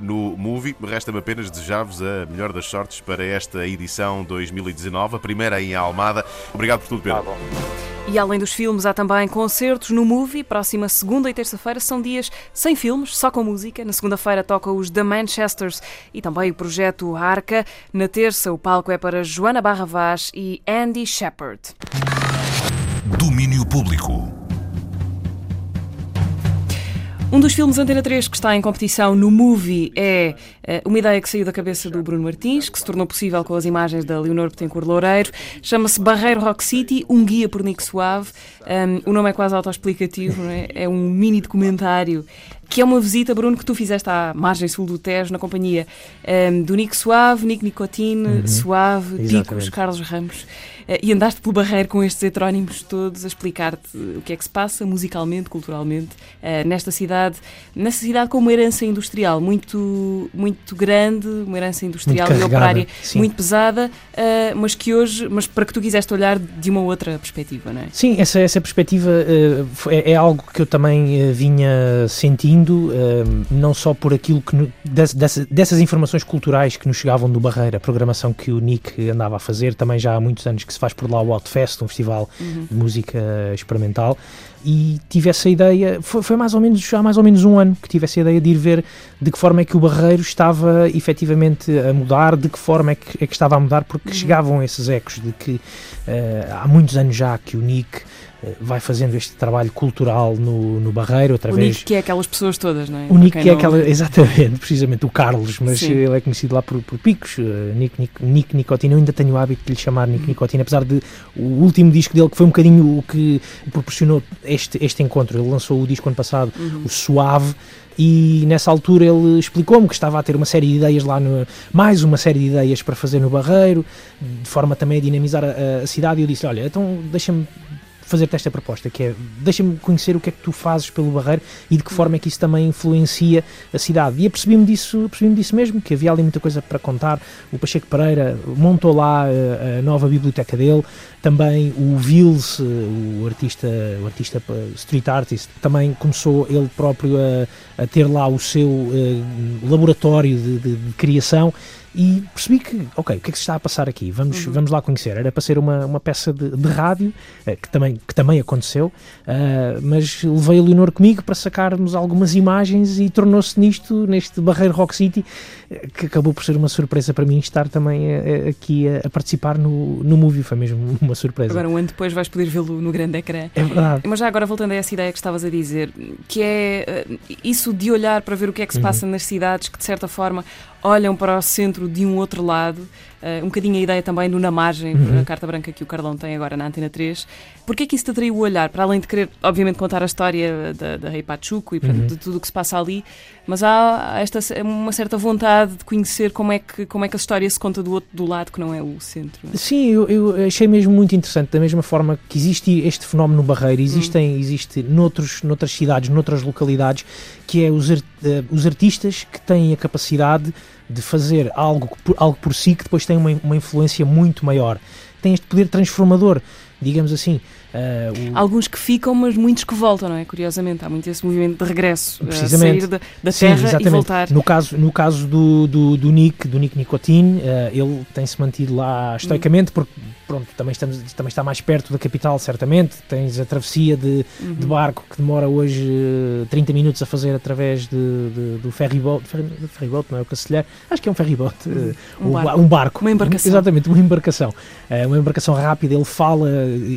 no Movie. Resta-me apenas desejar-vos a melhor das sortes para esta edição 2019, a primeira em Almada. Obrigado por tudo, Pedro. Tá e além dos filmes, há também concertos no Movie. Próxima segunda e terça-feira são dias sem filmes, só com música. Na segunda-feira toca os The Manchesters e também o projeto Arca. Na terça, o palco é para Joana Barra Vaz e Andy Shepard. Domínio Público. Um dos filmes Antena 3 que está em competição no Movie é uh, uma ideia que saiu da cabeça do Bruno Martins, que se tornou possível com as imagens da Leonor Betancourt Loureiro. Chama-se Barreiro Rock City, um guia por Nick Suave. Um, o nome é quase autoexplicativo, é? é um mini documentário que é uma visita, Bruno, que tu fizeste à margem sul do Tejo, na companhia um, do Nick Suave, Nick Nicotine, uhum. Suave, Picos, Carlos Ramos. Uh, e andaste pelo barreiro com estes heterónimos todos a explicar-te o que é que se passa musicalmente, culturalmente, uh, nesta cidade, nesta cidade com uma herança industrial muito, muito grande, uma herança industrial e operária sim. muito pesada, uh, mas que hoje, mas para que tu quiseste olhar de uma outra perspectiva, não é? Sim, essa, essa perspectiva é, é, algo que eu também vinha sentindo não só por aquilo que dessas, dessas informações culturais que nos chegavam do Barreira, a programação que o Nick andava a fazer, também já há muitos anos que se se faz por lá o Outfest, um festival uhum. de música experimental, e tive essa ideia, foi, foi, mais ou menos já mais ou menos um ano que tive essa ideia de ir ver de que forma é que o Barreiro estava efetivamente a mudar, de que forma é que, é que estava a mudar, porque uhum. chegavam esses ecos de que uh, há muitos anos já que o Nick vai fazendo este trabalho cultural no, no Barreiro através... O Nick que é aquelas pessoas todas, não é? O Nick que é não... aquela, exatamente, precisamente o Carlos, mas Sim. ele é conhecido lá por, por picos, uh, Nick, Nick, Nick Nicotina, eu ainda tenho o hábito de lhe chamar Nick uhum. Nicotina, apesar de o último disco dele que foi um bocadinho o que proporcionou este, este encontro, ele lançou o disco ano passado, uhum. o Suave, e nessa altura ele explicou-me que estava a ter uma série de ideias lá, no, mais uma série de ideias para fazer no Barreiro, de forma também a dinamizar a, a cidade, e eu disse, olha, então deixa-me fazer-te esta proposta, que é deixa-me conhecer o que é que tu fazes pelo Barreiro e de que forma é que isso também influencia a cidade. E apercebi-me disso, apercebi disso mesmo, que havia ali muita coisa para contar. O Pacheco Pereira montou lá a, eh, a nova biblioteca dele, também o Vils, o artista, o artista street artist, também começou ele próprio a, a ter lá o seu uh, laboratório de, de, de criação e percebi que, ok, o que é que se está a passar aqui? Vamos, uhum. vamos lá conhecer. Era para ser uma, uma peça de, de rádio, uh, que, também, que também aconteceu, uh, mas levei a Leonor comigo para sacarmos algumas imagens e tornou-se nisto, neste Barreiro Rock City, uh, que acabou por ser uma surpresa para mim estar também aqui a, a, participar no, no movie. Foi mesmo uma surpresa. Agora, um ano depois, vais poder vê-lo no grande ecrã. É verdade. Mas já agora, voltando a essa ideia que estavas a dizer, que é isso de olhar para ver o que é que se uhum. passa nas cidades, que de certa forma olham para o centro de um outro lado um bocadinho a ideia também do Na Margem, uhum. a carta branca que o Carlão tem agora na Antena 3. Porquê é que isso te atraiu o olhar? Para além de querer, obviamente, contar a história da, da Rei Pachuco e uhum. de tudo o que se passa ali, mas há esta, uma certa vontade de conhecer como é, que, como é que a história se conta do outro do lado que não é o centro. Sim, eu, eu achei mesmo muito interessante, da mesma forma que existe este fenómeno no Barreiro, existem, uhum. existe noutros, noutras cidades, noutras localidades, que é os, uh, os artistas que têm a capacidade de fazer algo por, algo por si que depois tem uma, uma influência muito maior. Tem este poder transformador, digamos assim. Uh, o... Alguns que ficam, mas muitos que voltam, não é? Curiosamente, há muito esse movimento de regresso, Precisamente. sair da, da Sim, terra exatamente. e voltar. No caso, no caso do, do, do Nick, do Nick Nicotine, uh, ele tem-se mantido lá estoicamente, porque pronto, também, estamos, também está mais perto da capital, certamente. Tens a travessia de, uhum. de barco que demora hoje 30 eh, minutos a fazer através de, de, do ferryboat. Ferryboat, não é o Cacilhar? Acho que é um ferryboat. Uhum. Um, barco. um barco. Uma embarcação. Exatamente, uma embarcação. Uma embarcação rápida. Ele fala,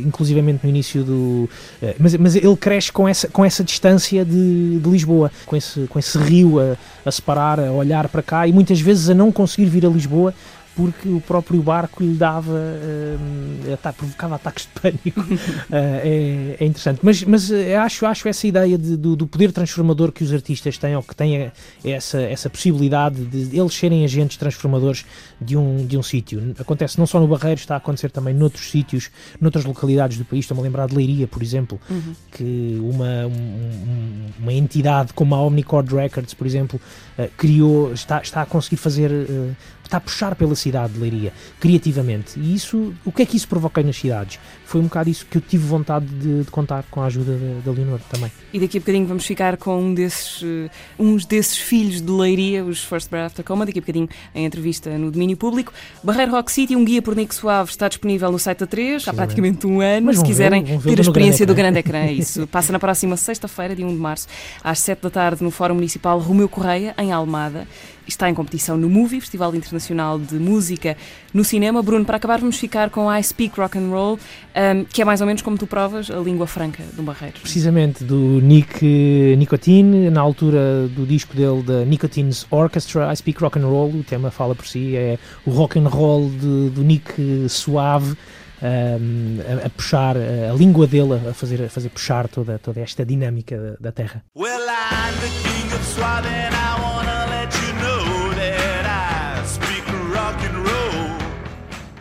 inclusivamente no início do. Mas, mas ele cresce com essa, com essa distância de, de Lisboa, com esse, com esse rio a, a separar, a olhar para cá e muitas vezes a não conseguir vir a Lisboa porque o próprio barco lhe dava, uh, provocava ataques de pânico. uh, é, é, interessante. Mas, mas eh, acho, acho essa ideia de, do, do, poder transformador que os artistas têm, ou que têm essa, essa possibilidade de eles serem agentes transformadores de um, de um sítio. Acontece não só no Barreiro, está a acontecer também noutros sítios, noutras localidades do país. Estou-me a lembrar de Leiria, por exemplo, uhum. que uma, um, uma entidade como a Omnicord Records, por exemplo, uh, criou, está, está a conseguir fazer está a puxar pela cidade de Leiria, criativamente. E isso, o que é que isso provoca nas cidades? Foi um bocado isso que eu tive vontade de, de contar com a ajuda da Leonor também. E daqui a bocadinho vamos ficar com um desses, uh, uns desses filhos de Leiria, os First Breath After Coma, daqui a bocadinho em entrevista no domínio público. Barreiro Rock City, um guia por Nick Suave, está disponível no site da 3, há praticamente um ano. Mas se quiserem ver, ter a experiência do grande ecrã, isso passa na próxima sexta-feira, dia 1 de março, às 7 da tarde, no Fórum Municipal Romeu Correia, em Almada está em competição no Movie, Festival Internacional de Música no Cinema. Bruno, para acabar, vamos ficar com I Speak Rock and Roll, um, que é mais ou menos como tu provas a língua franca do Barreiro. Precisamente, do Nick Nicotine, na altura do disco dele, da Nicotine's Orchestra, I Speak Rock and Roll, o tema fala por si, é o rock and roll de, do Nick suave. Um, a, a, puxar a, a língua dele a fazer, a fazer puxar toda, toda esta dinâmica da, da terra. Well,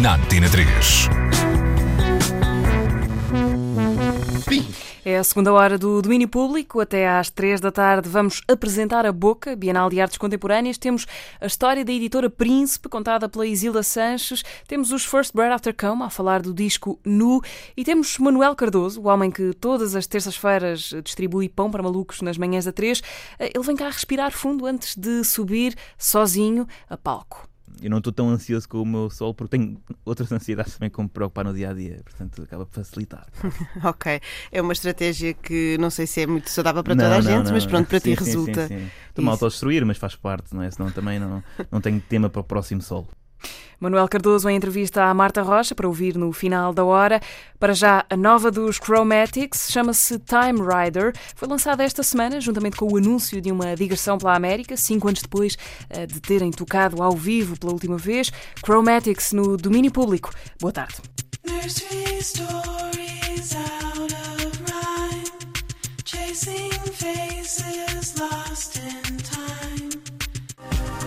na Antena 3. Jobim. É a segunda hora do domínio público. Até às três da tarde vamos apresentar a Boca, Bienal de Artes Contemporâneas. Temos a história da editora Príncipe, contada pela Isilda Sanches. Temos os First Bread After Come, a falar do disco Nu. E temos Manuel Cardoso, o homem que todas as terças-feiras distribui pão para malucos nas manhãs da três. Ele vem cá respirar fundo antes de subir sozinho a palco eu não estou tão ansioso com o meu solo porque tenho outras ansiedades também como me preocupar no dia a dia, portanto acaba por facilitar. ok, é uma estratégia que não sei se é muito saudável para não, toda a não, gente, não. mas pronto, para sim, ti sim, resulta. Estou-me a autodestruir, mas faz parte, não é? Senão também não, não tenho tema para o próximo solo. Manuel Cardoso em entrevista à Marta Rocha para ouvir no final da hora. Para já, a nova dos Chromatics chama-se Time Rider. Foi lançada esta semana, juntamente com o anúncio de uma digressão pela América, cinco anos depois eh, de terem tocado ao vivo pela última vez. Chromatics no domínio público. Boa tarde.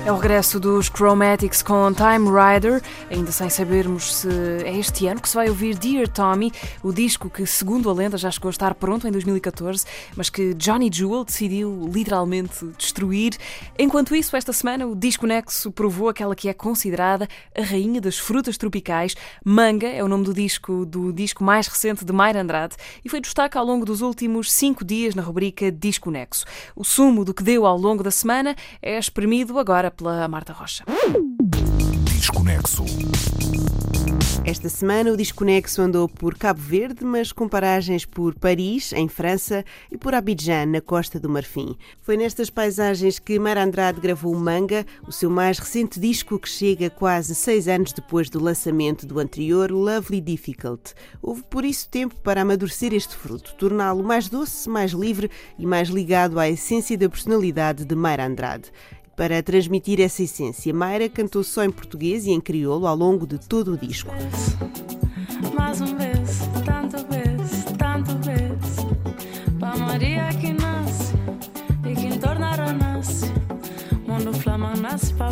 É o regresso dos Chromatics com Time Rider, ainda sem sabermos se é este ano que se vai ouvir Dear Tommy, o disco que, segundo a lenda, já chegou a estar pronto em 2014, mas que Johnny Jewel decidiu literalmente destruir. Enquanto isso, esta semana, o Disco Nexo provou aquela que é considerada a rainha das frutas tropicais. Manga é o nome do disco do disco mais recente de Mayra Andrade e foi destaque ao longo dos últimos cinco dias na rubrica Disco Nexo. O sumo do que deu ao longo da semana é espremido agora pela Marta Rocha. Desconexo. Esta semana o Desconexo andou por Cabo Verde, mas com paragens por Paris, em França, e por Abidjan, na Costa do Marfim. Foi nestas paisagens que Mara Andrade gravou o Manga, o seu mais recente disco que chega quase seis anos depois do lançamento do anterior Lovely Difficult. Houve por isso tempo para amadurecer este fruto, torná-lo mais doce, mais livre e mais ligado à essência da personalidade de Mara Andrade. Para transmitir essa essência, Mayra cantou só em português e em crioulo ao longo de todo o disco. Mais um vez, tanto vez, tanto vez, para Maria que nasce e que tornará nasce, mundo flama nasce para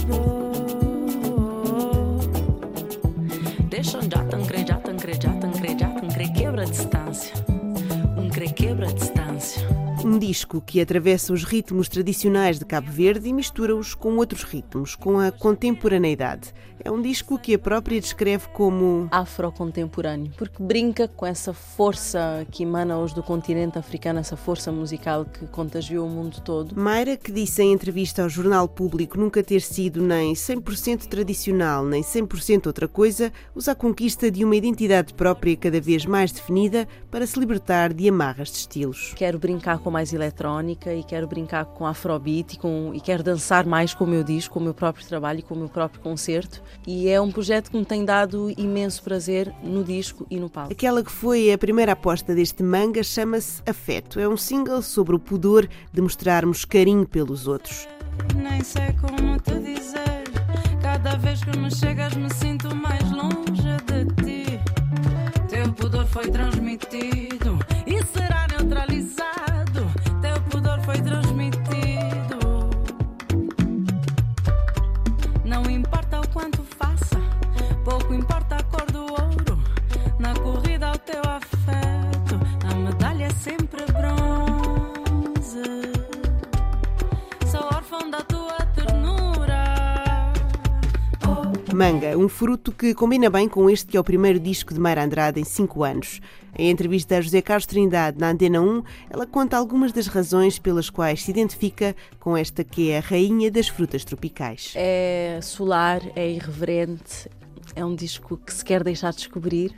Deixa já tão cre, já tão cre, quebra distância, Um disco que atravessa os ritmos tradicionais de Cabo Verde e mistura-os com outros ritmos, com a contemporaneidade. É um disco que a própria descreve como afrocontemporâneo, porque brinca com essa força que emana hoje do continente africano, essa força musical que contagiou o mundo todo. Mayra, que disse em entrevista ao Jornal Público nunca ter sido nem 100% tradicional, nem 100% outra coisa, usa a conquista de uma identidade própria cada vez mais definida para se libertar de amarras de estilos. Quero brincar com mais eletrónica e quero brincar com afrobeat e, com, e quero dançar mais com o meu disco, com o meu próprio trabalho e com o meu próprio concerto e é um projeto que me tem dado imenso prazer no disco e no palco. Aquela que foi a primeira aposta deste manga chama-se Afeto. É um single sobre o pudor de mostrarmos carinho pelos outros. Nem sei como te dizer, cada vez que me chegas me sinto mais longe de ti. Teu pudor foi transmitido Manga, um fruto que combina bem com este que é o primeiro disco de Mayra Andrade em cinco anos. Em entrevista a José Carlos Trindade na Antena 1, ela conta algumas das razões pelas quais se identifica com esta que é a rainha das frutas tropicais. É solar, é irreverente, é um disco que se quer deixar descobrir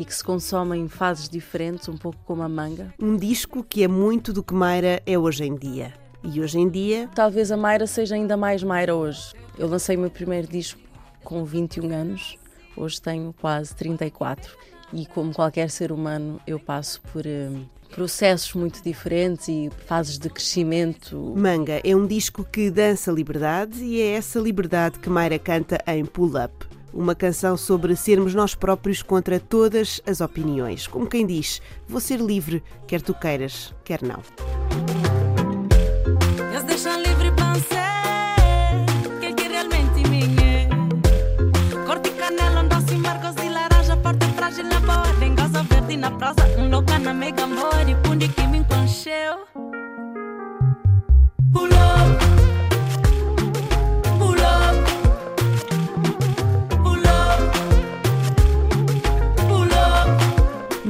e que se consome em fases diferentes, um pouco como a manga. Um disco que é muito do que Mayra é hoje em dia. E hoje em dia. Talvez a Mayra seja ainda mais Mayra hoje. Eu lancei o meu primeiro disco com 21 anos, hoje tenho quase 34 e como qualquer ser humano eu passo por um, processos muito diferentes e fases de crescimento. Manga é um disco que dança liberdade e é essa liberdade que Mayra canta em Pull Up. Uma canção sobre sermos nós próprios contra todas as opiniões. Como quem diz, vou ser livre, quer tu queiras, quer não.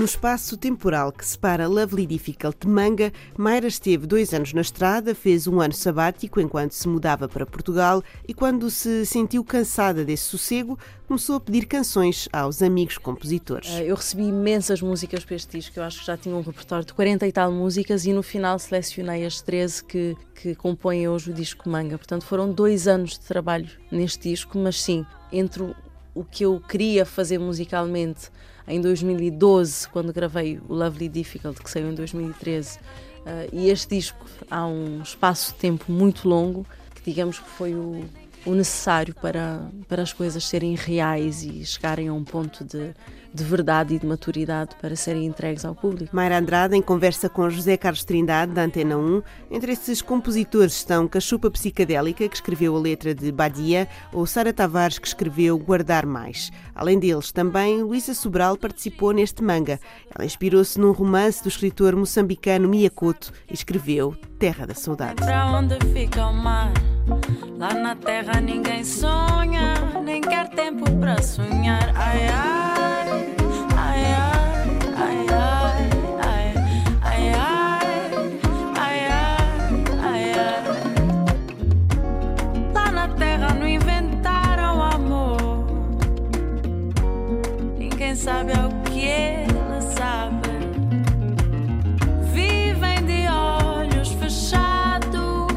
Espaço temporal que separa Lovely Difficult de Manga, Mayra esteve dois anos na estrada, fez um ano sabático enquanto se mudava para Portugal e, quando se sentiu cansada desse sossego, começou a pedir canções aos amigos compositores. Eh, Eu recebi imensas músicas para este disco, eu acho que já tinha um repertório de 40 e tal músicas e no final selecionei as 13 que, que compõem hoje o disco Manga. Portanto, foram dois anos de trabalho neste disco, mas sim, entre o que eu queria fazer musicalmente em 2012, quando gravei o Lovely Difficult, que saiu em 2013, eh, e este disco há um espaço de tempo muito longo, que digamos que foi o, o necessário para, para as coisas serem reais e chegarem a um ponto de, de verdade e de maturidade para serem entregues ao público. Mayra Andrade, em conversa com José Carlos Trindade, da Antena 1. Entre esses compositores estão Cachupa Psicadélica, que escreveu a letra de Badia, ou Sara Tavares, que escreveu Guardar Mais. Além deles, também Luísa Sobral participou neste manga. Ela inspirou-se num romance do escritor moçambicano Miyakoto e escreveu Terra da Saudade. Pra onde fica o mar? Lá na terra ninguém sonha, nem quer tempo pra sonhar. Ai, ai, sabe ao que ele sabe. Vivem de olhos fechados,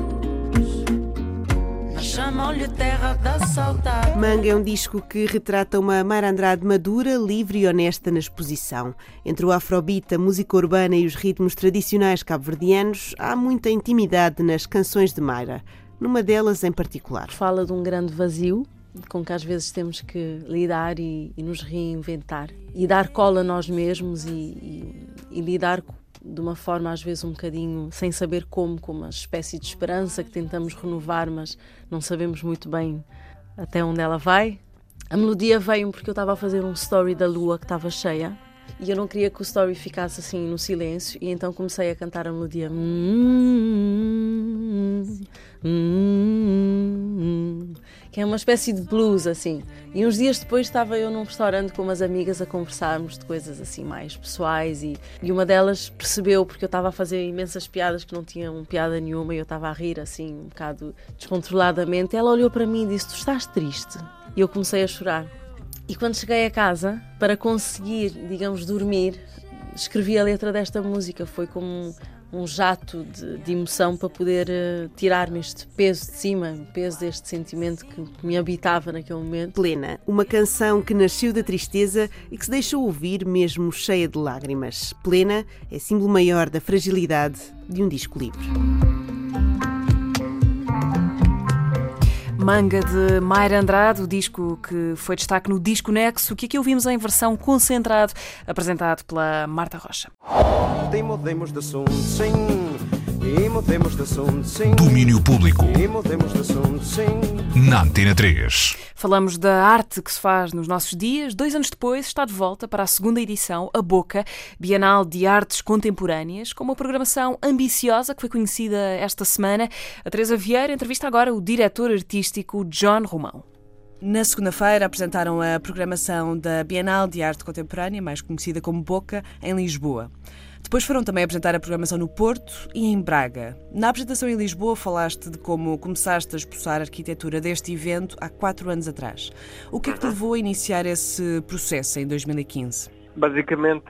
mas chamam-lhe terra da saudade. Manga é um disco que retrata uma Mayra Andrade madura, livre e honesta na exposição. Entre o afrobeat, a música urbana e os ritmos tradicionais cabo-verdianos, há muita intimidade nas canções de Mayra, numa delas em particular. Fala de um grande vazio com que às vezes temos que lidar e, e nos reinventar e dar cola a nós mesmos e, e- e lidar de uma forma às vezes um bocadinho sem saber como, com uma espécie de esperança que tentamos renovar, mas não sabemos muito bem até onde ela vai. A melodia veio porque eu estava a fazer um story da lua que estava cheia e eu não queria que o story ficasse assim no silêncio e então comecei a cantar a melodia. Hum, hum, que é uma espécie de blues assim. E uns dias depois estava eu num restaurante com umas amigas a conversarmos de coisas assim mais pessoais e, e uma delas percebeu porque eu estava a fazer imensas piadas que não tinham piada nenhuma e eu estava a rir assim um bocado descontroladamente. Ela olhou para mim e disse: "Tu estás triste?" E eu comecei a chorar. E quando cheguei a casa, para conseguir, digamos, dormir, escrevi a letra desta música. Foi como um, jato de, de emoção para poder eh, tirar-me este peso de cima, o peso deste sentimento que me habitava naquele momento. Plena, uma canção que nasceu da tristeza e que se deixou ouvir mesmo cheia de lágrimas. Plena é símbolo maior da fragilidade de um disco livre. Manga de Mayra Andrade, o disco que foi destaque no Disco Nexo, que aqui ouvimos em versão concentrado, apresentado pela Marta Rocha. De assunto, sim. E mudemos de assunto, sim. Domínio público. E mudemos de assunto, sim. Na Antena 3. Falamos da arte que se faz nos nossos dias. Dois anos depois está de volta para a segunda edição, a Boca, Bienal de Artes Contemporâneas, com uma programação ambiciosa que foi conhecida esta semana. A Teresa Vieira entrevista agora o diretor artístico John Romão. Na segunda-feira apresentaram a programação da Bienal de Arte Contemporânea, mais conhecida como Boca, em Lisboa. Depois foram também apresentar a programação no Porto e em Braga. Na apresentação em Lisboa falaste de como começaste a expulsar a arquitetura deste evento há quatro anos atrás. O que é que te levou a iniciar esse processo em 2015? Basicamente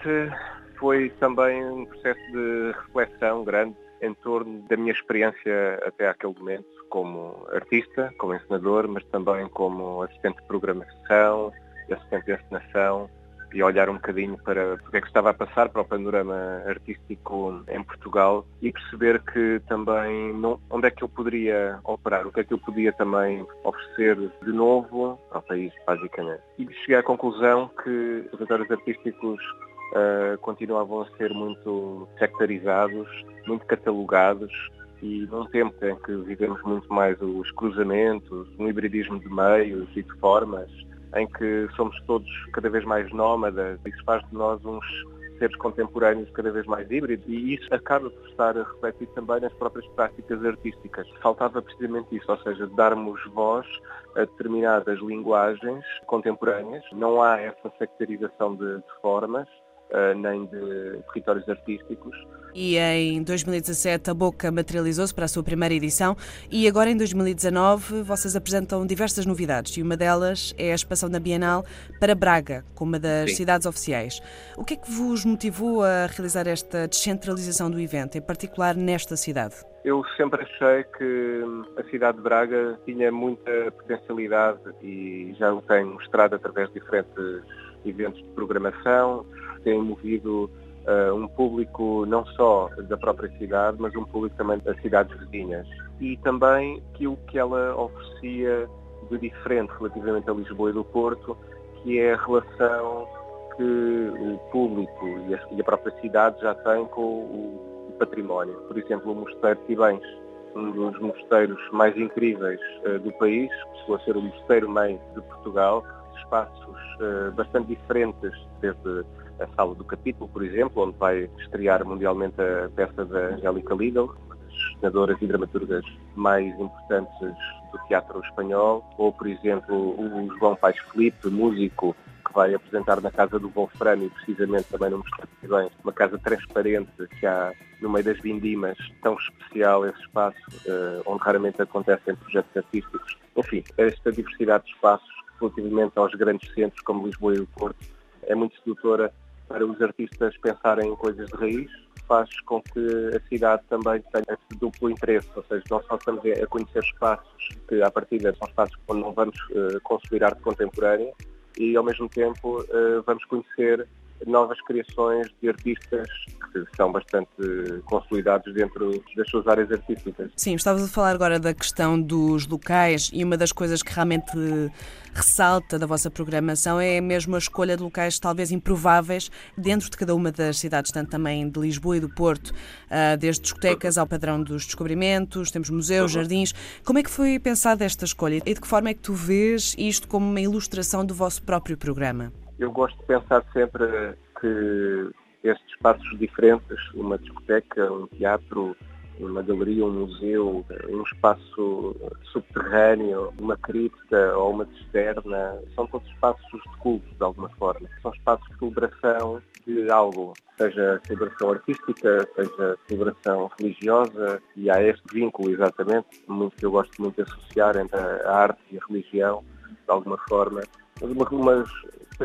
foi também um processo de reflexão grande em torno da minha experiência até aquele momento como artista, como encenador, mas também como assistente de programação, assistente de encenação e olhar um bocadinho para o que é que estava a passar para o panorama artístico em Portugal e perceber que também não, onde é que eu poderia operar, o que é que eu podia também oferecer de novo ao país, basicamente. E cheguei à conclusão que os atores artísticos uh, continuavam a ser muito sectarizados, muito catalogados e num tempo em que vivemos muito mais os cruzamentos, um hibridismo de meios e de formas, em que somos todos cada vez mais nómadas, isso faz de nós uns seres contemporâneos cada vez mais híbridos e isso acaba por estar a refletir também nas próprias práticas artísticas. Faltava precisamente isso, ou seja, darmos voz a determinadas linguagens contemporâneas. Não há essa sectarização de, de formas, nem de territórios artísticos. E em 2017 a Boca materializou-se para a sua primeira edição e agora em 2019 vocês apresentam diversas novidades e uma delas é a expansão da Bienal para Braga, como uma das Sim. cidades oficiais. O que é que vos motivou a realizar esta descentralização do evento, em particular nesta cidade? Eu sempre achei que a cidade de Braga tinha muita potencialidade e já o tenho mostrado através de diferentes eventos de programação, tem movido uh, um público não só da própria cidade, mas um público também das cidades vizinhas. E também aquilo que ela oferecia de diferente relativamente a Lisboa e do Porto, que é a relação que o público e a, e a própria cidade já têm com o, o, património. Por exemplo, o Mosteiro de Tibães, um dos mosteiros mais incríveis uh, do país, que chegou a ser o mosteiro-mãe de Portugal, espaços uh, bastante diferentes, desde a sala do capítulo, por exemplo, onde vai estrear mundialmente a peça da Angélica Lidl, uma das cenadoras e dramaturgas mais importantes do teatro espanhol, ou, por exemplo, o João Paes Felipe, músico, que vai apresentar na Casa do Wolframio, precisamente também no Mosteiro de Bem, uma casa transparente que há no meio das vindimas, tão especial esse espaço, uh, onde raramente acontecem projetos artísticos. Enfim, esta diversidade de espaços relativamente aos grandes centros como Lisboa e o Porto é muito sedutora para os artistas pensarem em coisas de raiz, faz com que a cidade também tenha esse duplo interesse, ou seja, não só estamos a conhecer espaços que, à partida, são espaços onde não vamos uh, consumir arte contemporânea e, ao mesmo tempo, uh, vamos conhecer novas criações de artistas que são bastante consolidados dentro das suas áreas artísticas. Sim, estavas a falar agora da questão dos locais e uma das coisas que realmente ressalta da vossa programação é mesmo a escolha de locais talvez improváveis dentro de cada uma das cidades, tanto também de Lisboa e do Porto, ah, desde discotecas ao padrão dos descobrimentos, temos museus, jardins. Como é que foi pensada esta escolha e de que forma é que tu vês isto como uma ilustração do vosso próprio programa? Eu gosto de pensar sempre que estes espaços diferentes, uma discoteca, um teatro, uma galeria, um museu, um espaço subterrâneo, uma cripta ou uma cisterna, são todos espaços de culto, de alguma forma. São espaços de celebração de algo, seja celebração artística, seja celebração religiosa, e há este vínculo, exatamente, muito que eu gosto muito de associar entre a arte e a religião, de alguma forma, mas,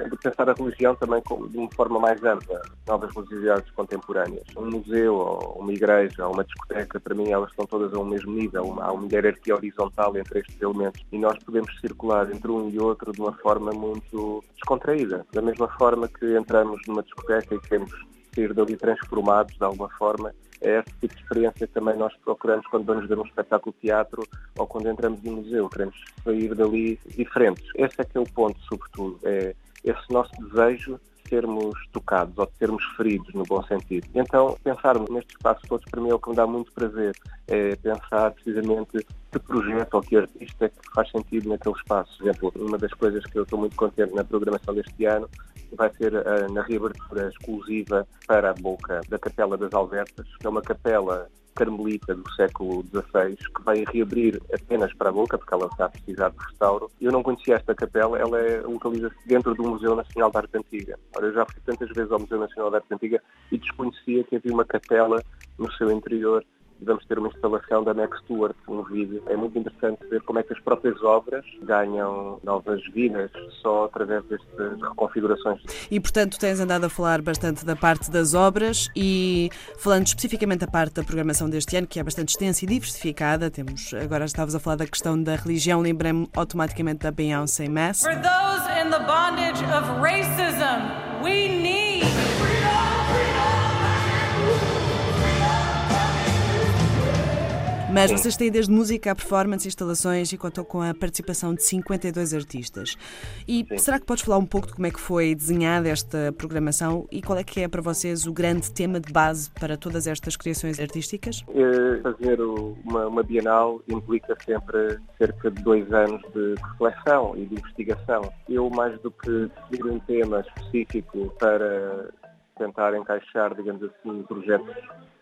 de pensar a religião também de uma forma mais ampla, novas religiosidades contemporâneas. Um museu, uma igreja, uma discoteca, para mim elas estão todas ao mesmo nível, há uma hierarquia horizontal entre estes elementos e nós podemos circular entre um e outro de uma forma muito descontraída. Da mesma forma que entramos numa discoteca e queremos sair dali transformados de alguma forma, é esse tipo de experiência que também nós procuramos quando vamos ver um espetáculo de teatro ou quando entramos no museu. Queremos sair dali diferentes. Esse é que é o ponto, sobretudo. É esse nosso desejo de sermos tocados ou de sermos feridos, no bom sentido. Então, pensarmos nestes espaços todos, para mim, é o que me dá muito prazer. É pensar precisamente que projeto ou que artista é que faz sentido naquele espaço. Por exemplo, uma das coisas que eu estou muito contente na programação deste ano vai ser uh, na reabertura exclusiva para a boca da Capela das Albertas, que é uma capela carmelita do século XVI, que vai reabrir apenas para a boca, porque ela está a precisar de restauro. Eu não conhecia esta capela, ela é, localiza-se dentro do Museu Nacional de Arte Antiga. Ora, eu já fui tantas vezes ao Museu Nacional de Arte Antiga e desconhecia que havia uma capela no seu interior vamos ter uma instalação da Max Stewart, um vídeo. É muito interessante ver como é que as próprias obras ganham novas vidas só através destas reconfigurações. E, portanto, tens andado a falar bastante da parte das obras e falando especificamente da parte da programação deste ano, que é bastante extensa e diversificada. Temos, agora estavas a falar da questão da religião, lembrei-me automaticamente da Beyoncé Mass. For those in the bondage of racism, we need Mas Sim. vocês têm desde música a performance, instalações e contou com a participação de 52 artistas. E Sim. será que podes falar um pouco de como é que foi desenhada esta programação e qual é que é para vocês o grande tema de base para todas estas criações artísticas? É, fazer uma, uma Bienal implica sempre cerca de dois anos de reflexão e de investigação. Eu, mais do que decidir um tema específico para tentar encaixar, digamos assim, projetos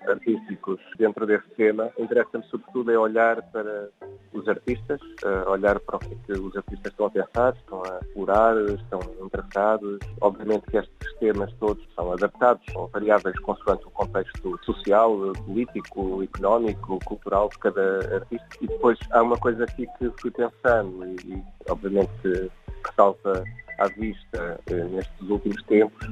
artísticos dentro desse tema, interessa-me sobretudo é olhar para os artistas, uh, olhar para o que, é que os artistas estão a pensar, estão a explorar, estão interessados. Obviamente que estes temas todos são adaptados, são variáveis consoante o contexto social, político, económico, cultural de cada artista. E depois há uma coisa aqui que fui pensando e, obviamente que salta à vista eh, nestes últimos tempos,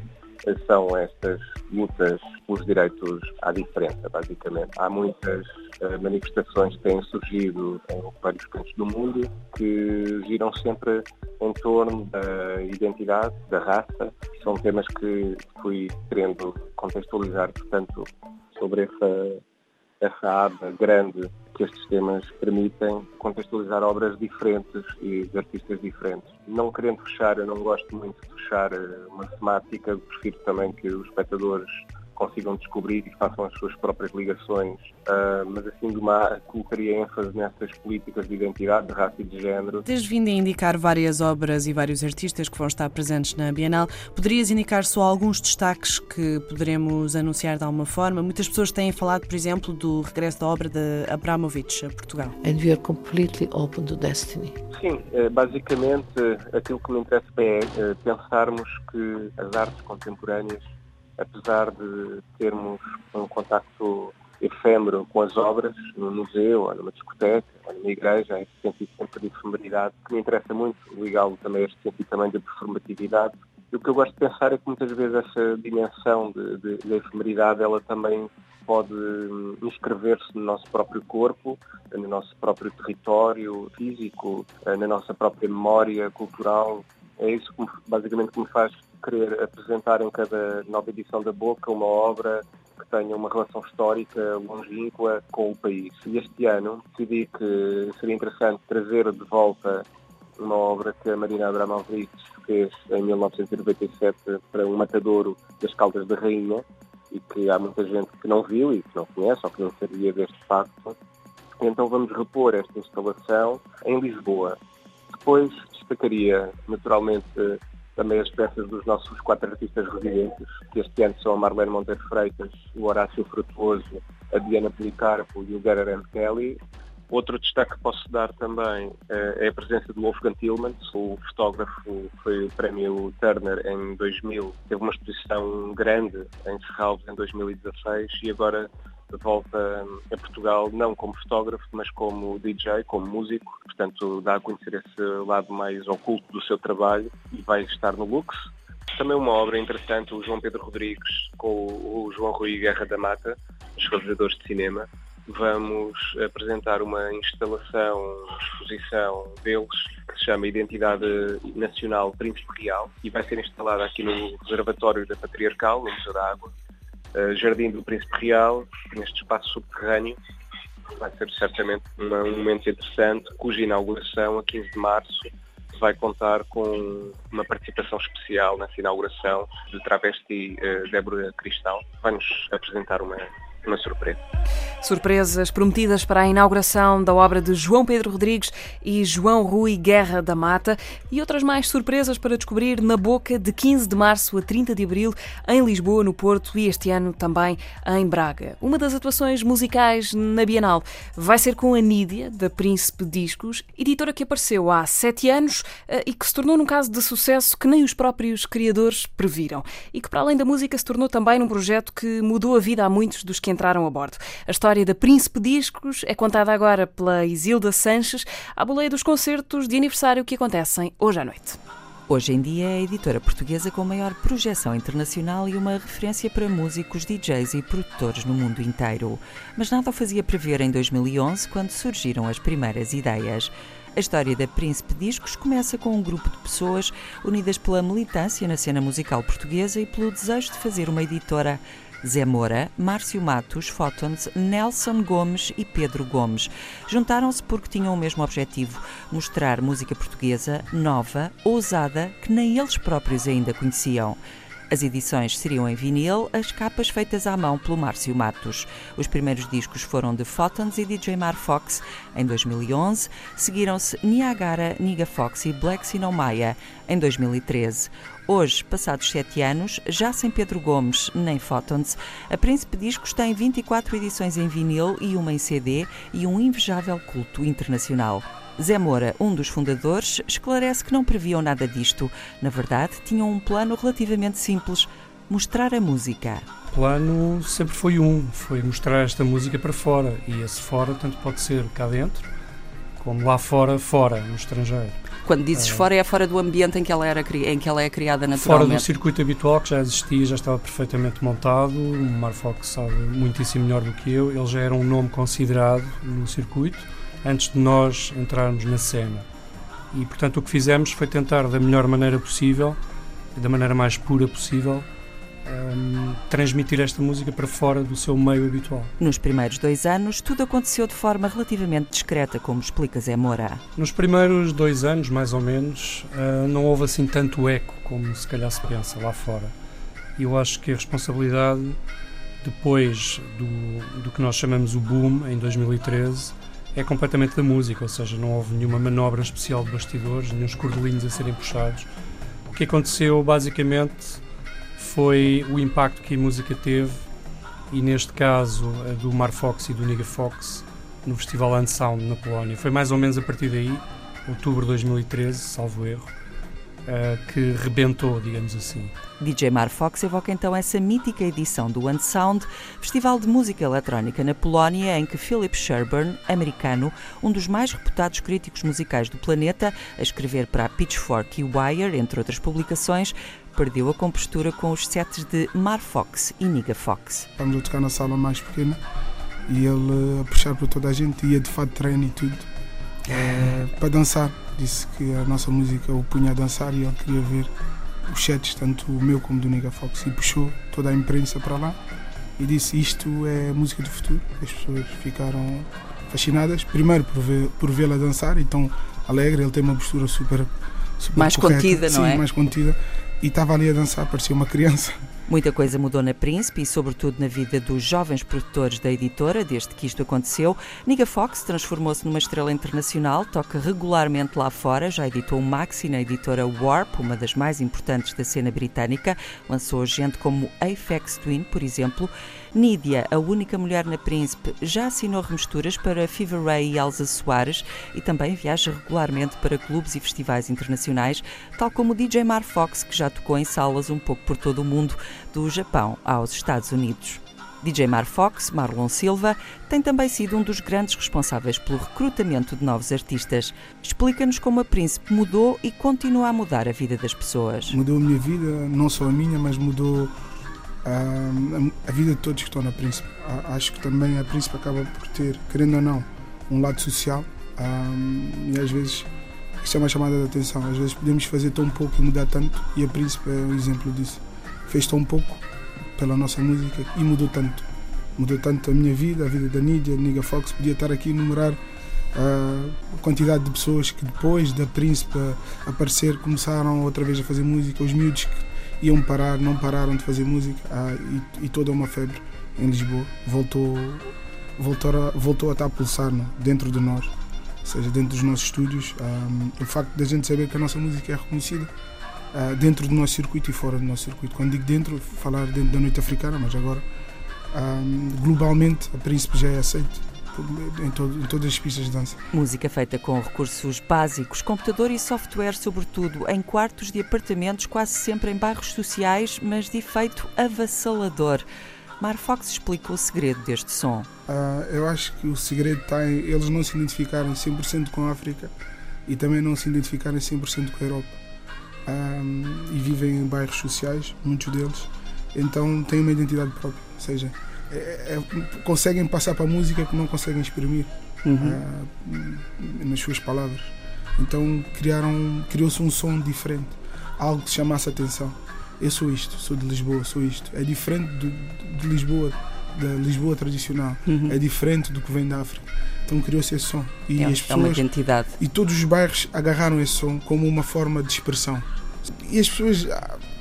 são estas lutas pelos direitos à diferença, basicamente. Há muitas uh, manifestações que têm surgido em vários cantos do mundo que giram sempre em torno da identidade, da raça. São temas que fui querendo contextualizar, portanto, sobre essa, essa aba grande que estes temas permitem contextualizar obras diferentes e de artistas diferentes. Não querendo fechar, eu não gosto muito de fechar eh, uma temática, prefiro também que os espectadores consigam descobrir e façam as suas próprias ligações, uh, mas assim de uma colocaria ênfase nessas políticas de identidade, de raça e de género. Tens vindo a indicar várias obras e vários artistas que vão estar presentes na Bienal. Poderias indicar só alguns destaques que poderemos anunciar de alguma forma? Muitas pessoas têm falado, por exemplo, do regresso da obra de Abramovich a Portugal. And we are completely open to destiny. Sim, eh, basicamente aquilo que me interessa é eh, pensarmos que as artes contemporâneas apesar de termos um contacto efêmero com as obras no museu, ou numa discoteca, ou numa igreja, esse sentido sempre de efemeridade, que me interessa muito, ligá-lo também a este sentido também de performatividade. E o que eu gosto de pensar é que muitas vezes essa dimensão de, de, de efemeridade, ela também pode hum, inscrever-se no nosso próprio corpo, no nosso próprio território físico, eh, na nossa própria memória cultural. É isso que basicamente que me faz querer apresentar em cada nova edição da Boca uma obra que tenha uma relação histórica longínqua com o país. E este ano decidi que seria interessante trazer de volta uma obra que a Marina Abramovic fez em 1997 para um matadouro das Caldas da Rainha e que há muita gente que não viu e que não conhece ou que não sabia deste facto. Então vamos repor esta instalação em Lisboa. Depois destacaria naturalmente também as peças dos nossos quatro artistas residentes, que este ano são a Marlene Monteiro Freitas, o Horácio Frutuoso, a Diana Policarpo e o Gerard Kelly. Outro destaque que posso dar também eh, é a presença do Wolfgang Tillmans, o fotógrafo foi o prémio Turner em 2000. Teve uma exposição grande em Serralves em 2016 e agora volta a Portugal não como fotógrafo, mas como DJ, como músico. Portanto, dá a conhecer esse lado mais oculto do seu trabalho e vai estar no Lux. Também uma obra interessante, o João Pedro Rodrigues com o João Rui Guerra da Mata, os realizadores de cinema. Vamos apresentar uma instalação, exposição deles que se chama Identidade Nacional Príncipe Real e vai ser instalada aqui no Reservatório da Patriarcal, no Museu da Água, uh, Jardim do Príncipe Real, neste espaço subterrâneo. Vai ser certamente uma, um momento interessante, cuja inauguração, a 15 de março, vai contar com uma participação especial nessa inauguração de travesti uh, Débora Cristal. Vai-nos apresentar uma, uma surpresa. Surpresas prometidas para a inauguração da obra de João Pedro Rodrigues e João Rui Guerra da Mata e outras mais surpresas para descobrir na Boca de 15 de março a 30 de abril em Lisboa, no Porto e este ano também em Braga. Uma das atuações musicais na Bienal vai ser com a Nídia, da Príncipe Discos, editora que apareceu há sete anos eh, e que se tornou num caso de sucesso que nem os próprios criadores previram e que, para além da música, se tornou também num projeto que mudou a vida a muitos dos que entraram a bordo. A história da Príncipe Discos é contada agora pela Isilda Sanches, à boleia dos concertos de aniversário que acontecem hoje à noite. Hoje em dia é a editora portuguesa com maior projeção internacional e uma referência para músicos, DJs e produtores no mundo inteiro. Mas nada o fazia prever em 2011, quando surgiram as primeiras ideias. A história da Príncipe Discos começa com um grupo de pessoas unidas pela militância na cena musical portuguesa e pelo desejo de fazer uma editora Zé Moura, Márcio Matos, Fótons, Nelson Gomes e Pedro Gomes. Juntaram-se porque tinham o mesmo objetivo: mostrar música portuguesa nova, ousada, que nem eles próprios ainda conheciam. As edições seriam em vinil, as capas feitas à mão pelo Márcio Matos. Os primeiros discos foram de Photons e DJ Mar Fox em 2011, seguiram-se Niagara, Niga Fox e Black Sinomaya em 2013. Hoje, passados sete anos, já sem Pedro Gomes nem Photons, a Príncipe Discos tem 24 edições em vinil e uma em CD e um invejável culto internacional. Zé Moura, um dos fundadores, esclarece que não previam nada disto. Na verdade, tinham um plano relativamente simples: mostrar a música. O plano sempre foi um: foi mostrar esta música para fora. E esse fora, tanto pode ser cá dentro, como lá fora, fora, no estrangeiro. Quando dizes é. fora, é fora do ambiente em que ela, era, em que ela é criada naturalmente? Fora do circuito habitual, que já existia, já estava perfeitamente montado. O Marfox sabe muitíssimo melhor do que eu. Ele já era um nome considerado no circuito antes de nós entrarmos na cena. E portanto o que fizemos foi tentar da melhor maneira possível, da maneira mais pura possível, um, transmitir esta música para fora do seu meio habitual. Nos primeiros dois anos, tudo aconteceu de forma relativamente discreta, como explica Zé Moura. Nos primeiros dois anos, mais ou menos, uh, não houve assim tanto eco como se calhar se pensa lá fora. E eu acho que a responsabilidade, depois do, do que nós chamamos o boom, em 2013, é completamente da música, ou seja, não houve nenhuma manobra especial de bastidores, nenhum cordelinhos a serem puxados. O que aconteceu basicamente foi o impacto que a música teve, e neste caso a do Mar Fox e do Niga Fox, no Festival Unsound na Polónia. Foi mais ou menos a partir daí, outubro de 2013, salvo erro, uh, que rebentou, digamos assim. DJ Mar Fox evoca então essa mítica edição do Unsound, festival de música eletrónica na Polónia, em que Philip Sherburne, americano, um dos mais reputados críticos musicais do planeta, a escrever para a Pitchfork e Wire, entre outras publicações, perdeu a compostura com os sets de Mar Fox e Niga Fox. Estamos a tocar na sala mais pequena e ele a puxar por toda a gente, ia de fato treino e tudo, é, para dançar disse que a nossa música o punha a dançar e ele queria ver os sets, tanto o meu como do Nega Fox, e puxou toda a imprensa para lá e disse isto é música do futuro. As pessoas ficaram fascinadas, primeiro por, ver, por vê-la dançar e tão alegre, ele tem uma postura super, super mais correta, contida, não sim, é? mais contida, e estava ali a dançar, parecia uma criança. Muita coisa mudou na Príncipe e, sobretudo, na vida dos jovens produtores da editora, desde que isto aconteceu. Niga Fox transformou-se numa estrela internacional, toca regularmente lá fora, já editou um maxi na editora Warp, uma das mais importantes da cena britânica, lançou gente como Apex Twin, por exemplo. Nídia, a única mulher na Príncipe, já assinou remisturas para Fever Ray e Elsa Soares e também viaja regularmente para clubes e festivais internacionais, tal como o DJ Mar Fox, que já tocou em salas um pouco por todo o mundo, do Japão aos Estados Unidos. DJ Mar Fox, Marlon Silva, tem também sido um dos grandes responsáveis pelo recrutamento de novos artistas. Explica-nos como a Príncipe mudou e continua a mudar a vida das pessoas. Mudou a minha vida, não só a minha, mas mudou a vida de todos que estão na Príncipe. Acho que também a Príncipe acaba por ter, querendo ou não, um lado social e às vezes isto é uma chamada de atenção. Às vezes podemos fazer tão pouco e mudar tanto e a Príncipe é um exemplo disso. Fez tão pouco pela nossa música e mudou tanto. Mudou tanto a minha vida, a vida da Nidia, Niga Fox. Podia estar aqui a enumerar a quantidade de pessoas que depois da Príncipe aparecer começaram outra vez a fazer música, os miúdos que iam parar, não pararam de fazer música ah, e, e, toda uma febre em Lisboa voltou, voltou, a, voltou a estar a pulsar não? dentro de nós, ou seja, dentro dos nossos estúdios. Um, o facto da gente saber que a nossa música é reconhecida uh, dentro do nosso circuito e fora do nosso circuito. Quando digo dentro, falar dentro da noite africana, mas agora um, globalmente a Príncipe já é aceito em, todo, em, todas as pistas de dança. Música feita com recursos básicos, computador e software, sobretudo em quartos de apartamentos, quase sempre em bairros sociais, mas de efeito avassalador. Mar Fox explica o segredo deste som. Uh, eu acho que o segredo está em eles não se identificarem 100% com a África e também não se identificarem 100% com a Europa. Um, e vivem em bairros sociais, muitos deles, então têm uma identidade própria. Ou seja, é, é, conseguem passar para a música que não conseguem exprimir uhum. uh, nas suas palavras. Então criaram, criou-se um som diferente, algo que chamasse a atenção. Eu sou isto, sou de Lisboa, sou isto. É diferente de, de Lisboa, da Lisboa tradicional. Uhum. É diferente do que vem da África. Então criou-se esse som. E é, as pessoas, é uma identidade. E todos os bairros agarraram esse som como uma forma de expressão. E as pessoas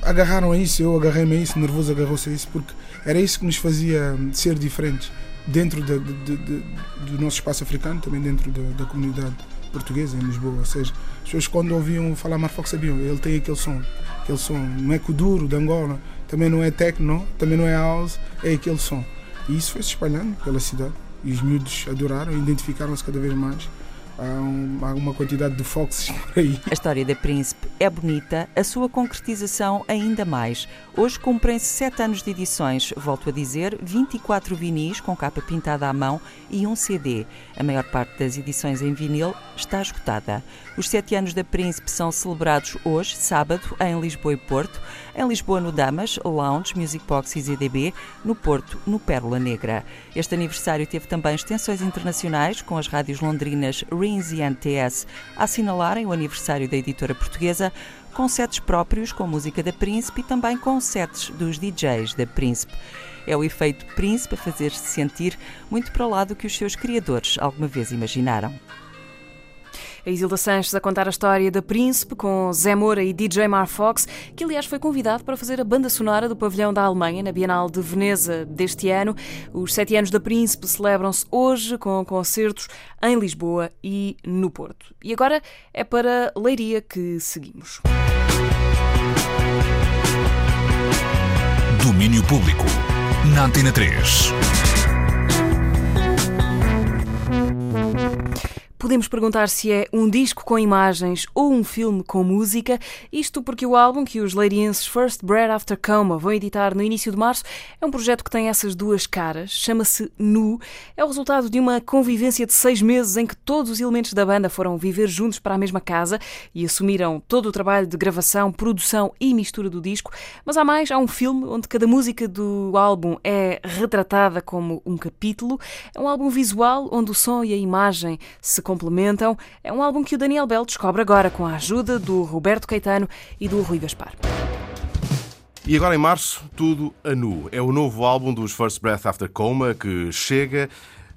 agarraram a isso, eu agarrei-me a isso, nervoso agarrou-se a isso, porque era isso que nos fazia ser diferentes dentro de, de, de, do nosso espaço africano, também dentro da, comunidade portuguesa em Lisboa. Ou seja, as pessoas quando ouviam falar Marfox sabiam, ele tem aquele som, aquele som, não é Kuduro de Angola, também não é techno, também não é house, é aquele som. E isso foi se espalhando pela cidade e os miúdos adoraram, identificaram-se cada vez mais há, um, uma quantidade de foxes por aí. A história da Príncipe é bonita, a sua concretização ainda mais. Hoje cumprem-se sete anos de edições, volto a dizer, 24 vinis com capa pintada à mão e um CD. A maior parte das edições em vinil está esgotada. Os sete anos da Príncipe são celebrados hoje, sábado, em Lisboa e Porto. Em Lisboa, no Damas, Lounge, Music Box e ZDB. No Porto, no Pérola Negra. Este aniversário teve também extensões internacionais, com as rádios londrinas Rins e NTS a assinalarem o aniversário da editora portuguesa, com sets próprios com música da Príncipe e também com sets dos DJs da Príncipe. É o efeito Príncipe a fazer-se sentir muito para lá do que os seus criadores alguma vez imaginaram. A Isilda Sanches a contar a história da Príncipe com Zé Moura e DJ Mar Fox, que aliás foi convidado para fazer a banda sonora do pavilhão da Alemanha na Bienal de Veneza deste ano. Os sete anos da Príncipe celebram-se hoje com concertos em Lisboa e no Porto. E agora é para Leiria que seguimos. Domínio Público na Antena 3. Podemos perguntar se é um disco com imagens ou um filme com música, isto porque o álbum que os leirienses First Bread After Coma vão editar no início de março é um projeto que tem essas duas caras, chama-se Nu. É o resultado de uma convivência de seis meses em que todos os elementos da banda foram viver juntos para a mesma casa e assumiram todo o trabalho de gravação, produção e mistura do disco. Mas há mais, há um filme onde cada música do álbum é retratada como um capítulo. É um álbum visual onde o som e a imagem se complementam. É um álbum que o Daniel Bell descobre agora com a ajuda do Roberto Caetano e do Rui Gaspar. E agora em março, tudo a nu. É o novo álbum dos First Breath After Coma que chega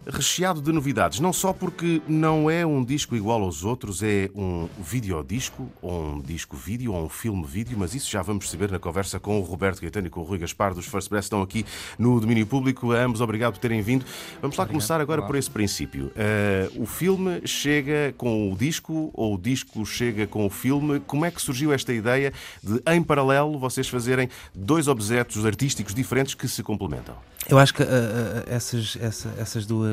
recheado de novidades, não só porque não é um disco igual aos outros, é um videodisco, ou um disco-vídeo, ou um filme-vídeo, mas isso já vamos perceber na conversa com o Roberto Gaetano e com o Rui Gaspar dos First Breath, estão aqui no domínio público. A ambos, obrigado por terem vindo. Vamos lá obrigado. começar agora por esse princípio. Uh, o filme chega com o disco, ou o disco chega com o filme. Como é que surgiu esta ideia de, em paralelo, vocês fazerem dois objetos artísticos diferentes que se complementam? Eu acho que uh, uh, essas, essa, essas duas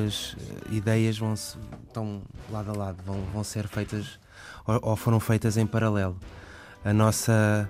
ideias vão estão lado a lado, vão, vão ser feitas ou, ou foram feitas em paralelo. A nossa,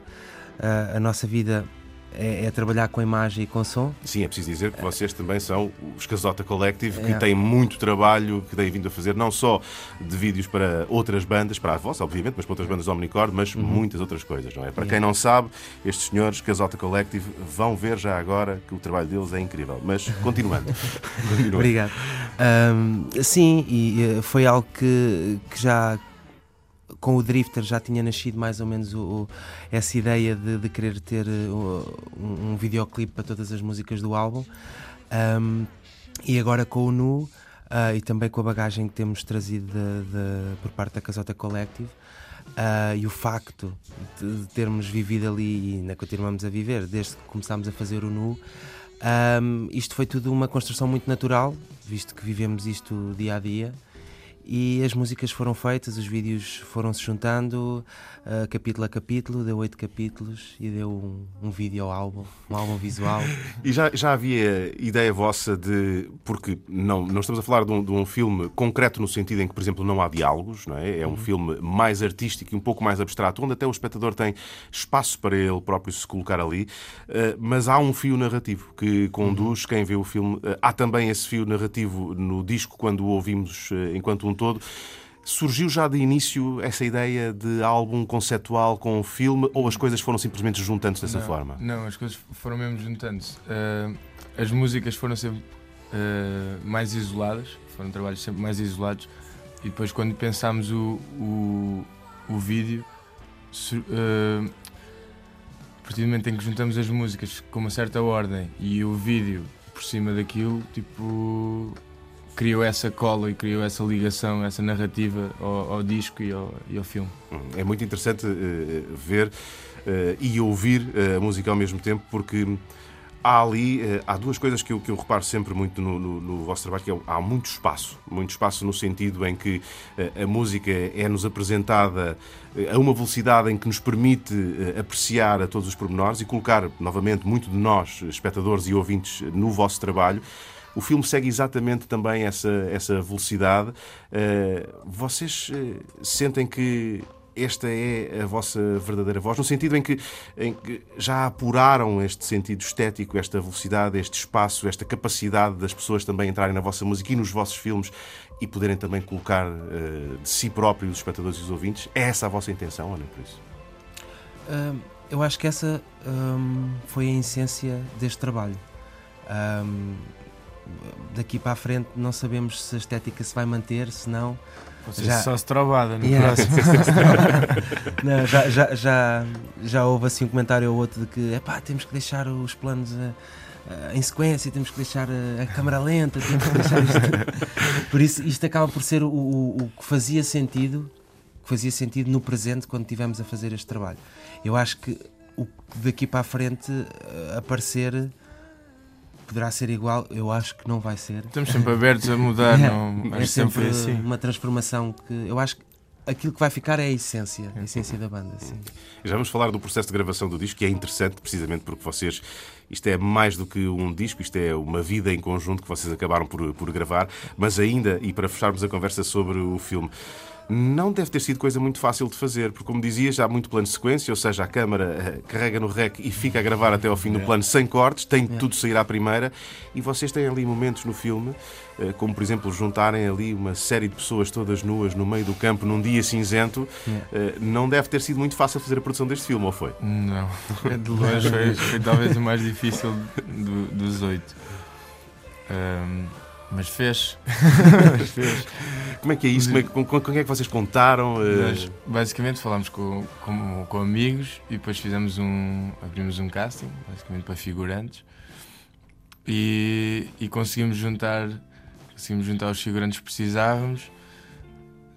a, a nossa vida é, é, trabalhar com imagem e com som. Sim, é preciso dizer que vocês também são os Casota Collective, que é. têm muito trabalho, que têm vindo a fazer não só de vídeos para outras bandas, para a vossa, obviamente, mas para outras bandas Omnicord, mas uhum. muitas outras coisas, não é? Para quem não sabe, estes senhores, Casota Collective, vão ver já agora que o trabalho deles é incrível. Mas continuando. continuando. Obrigado. Um, sim, e eh, foi algo que, que já com o Drifter já tinha nascido mais ou menos o, o, essa ideia de, de querer ter uh, um, um videoclipe para todas as músicas do álbum. Um, e agora com o Nu uh, e também com a bagagem que temos trazido de, de, por parte da Casota Collective. Uh, e o facto de, termos vivido ali e ainda continuamos a viver desde que começámos a fazer o Nu, um, isto foi tudo uma construção muito natural, visto que vivemos isto dia a dia e as músicas foram feitas, os vídeos foram se juntando, uh, capítulo a capítulo, deu oito capítulos e deu um, um vídeo álbum, um álbum visual. e já, já havia ideia vossa de. Porque não, não estamos a falar de um, de um filme concreto no sentido em que, por exemplo, não há diálogos, não é? É um uhum. filme mais artístico e um pouco mais abstrato, onde até o espectador tem espaço para ele próprio se colocar ali, uh, mas há um fio narrativo que conduz uhum. quem vê o filme. Uh, há também esse fio narrativo no disco quando o ouvimos enquanto um todo. Surgiu já de início essa ideia de álbum conceptual com o filme ou as coisas foram simplesmente juntando-se dessa não, forma? Não, as coisas foram mesmo juntando-se. Uh, as músicas foram sempre uh, mais isoladas, foram trabalhos sempre mais isolados e depois quando pensámos o, o, o vídeo, uh, a partir do momento em que juntamos as músicas com uma certa ordem e o vídeo por cima daquilo, tipo criou essa cola e criou essa ligação, essa narrativa ao, ao disco e ao, e ao, filme. Hum, é muito interessante uh, ver e ouvir a música ao mesmo tempo, porque há ali há duas coisas que eu, que eu reparo sempre muito no, no, no vosso trabalho, que é, há muito espaço, muito espaço no sentido em que a música é-nos apresentada a uma velocidade em que nos permite apreciar a todos os pormenores e colocar, novamente, muito de nós, espectadores e ouvintes, no vosso trabalho. O filme segue exatamente também essa, essa velocidade. vocês sentem que esta é a vossa verdadeira voz, no sentido em que, em que, já apuraram este sentido estético, esta velocidade, este espaço, esta capacidade das pessoas também entrarem na vossa música e nos vossos filmes e poderem também colocar uh, de si próprios os espectadores e os ouvintes. É essa a vossa intenção, é por isso? Eu acho que essa foi a essência deste trabalho. Daqui para a frente não sabemos se a estética se vai manter, se não já... só se trovada no yeah. próximo. Não, já, já, já, já houve assim um comentário ou outro de que epá, temos que deixar os planos uh, uh, em sequência, temos que deixar a, a câmara lenta, temos que deixar isto. Por isso, isto acaba por ser o, o, o que fazia sentido, que fazia sentido no presente quando estivemos a fazer este trabalho. Eu acho que o daqui para a frente aparecer poderá ser igual, eu acho que não vai ser. Estamos sempre abertos a mudar, é, não, é sempre assim. uma transformação que eu acho que aquilo que vai ficar é a essência, a essência da banda. Sim. Já vamos falar do processo de gravação do disco, que é interessante precisamente porque vocês. Isto é mais do que um disco, isto é uma vida em conjunto que vocês acabaram por, por gravar, mas ainda, e para fecharmos a conversa sobre o filme, não deve ter sido coisa muito fácil de fazer, porque, como dizias, há muito plano de sequência, ou seja, a câmara uh, carrega no rec e fica a gravar até ao fim do plano sem cortes, tem de tudo sair à primeira, e vocês têm ali momentos no filme, uh, como por exemplo juntarem ali uma série de pessoas todas nuas no meio do campo num dia cinzento. Uh, não deve ter sido muito fácil fazer a produção deste filme, ou foi? Não, é de longe foi, foi talvez o mais difícil do, dos oito. Um, mas fez. mas fez. Como é que é isso? Como é, com, com, com é que vocês contaram? Nós, basicamente falámos com, com, com, amigos e depois fizemos um. abrimos um casting, basicamente para figurantes. E, e conseguimos juntar. Conseguimos juntar os figurantes que precisávamos.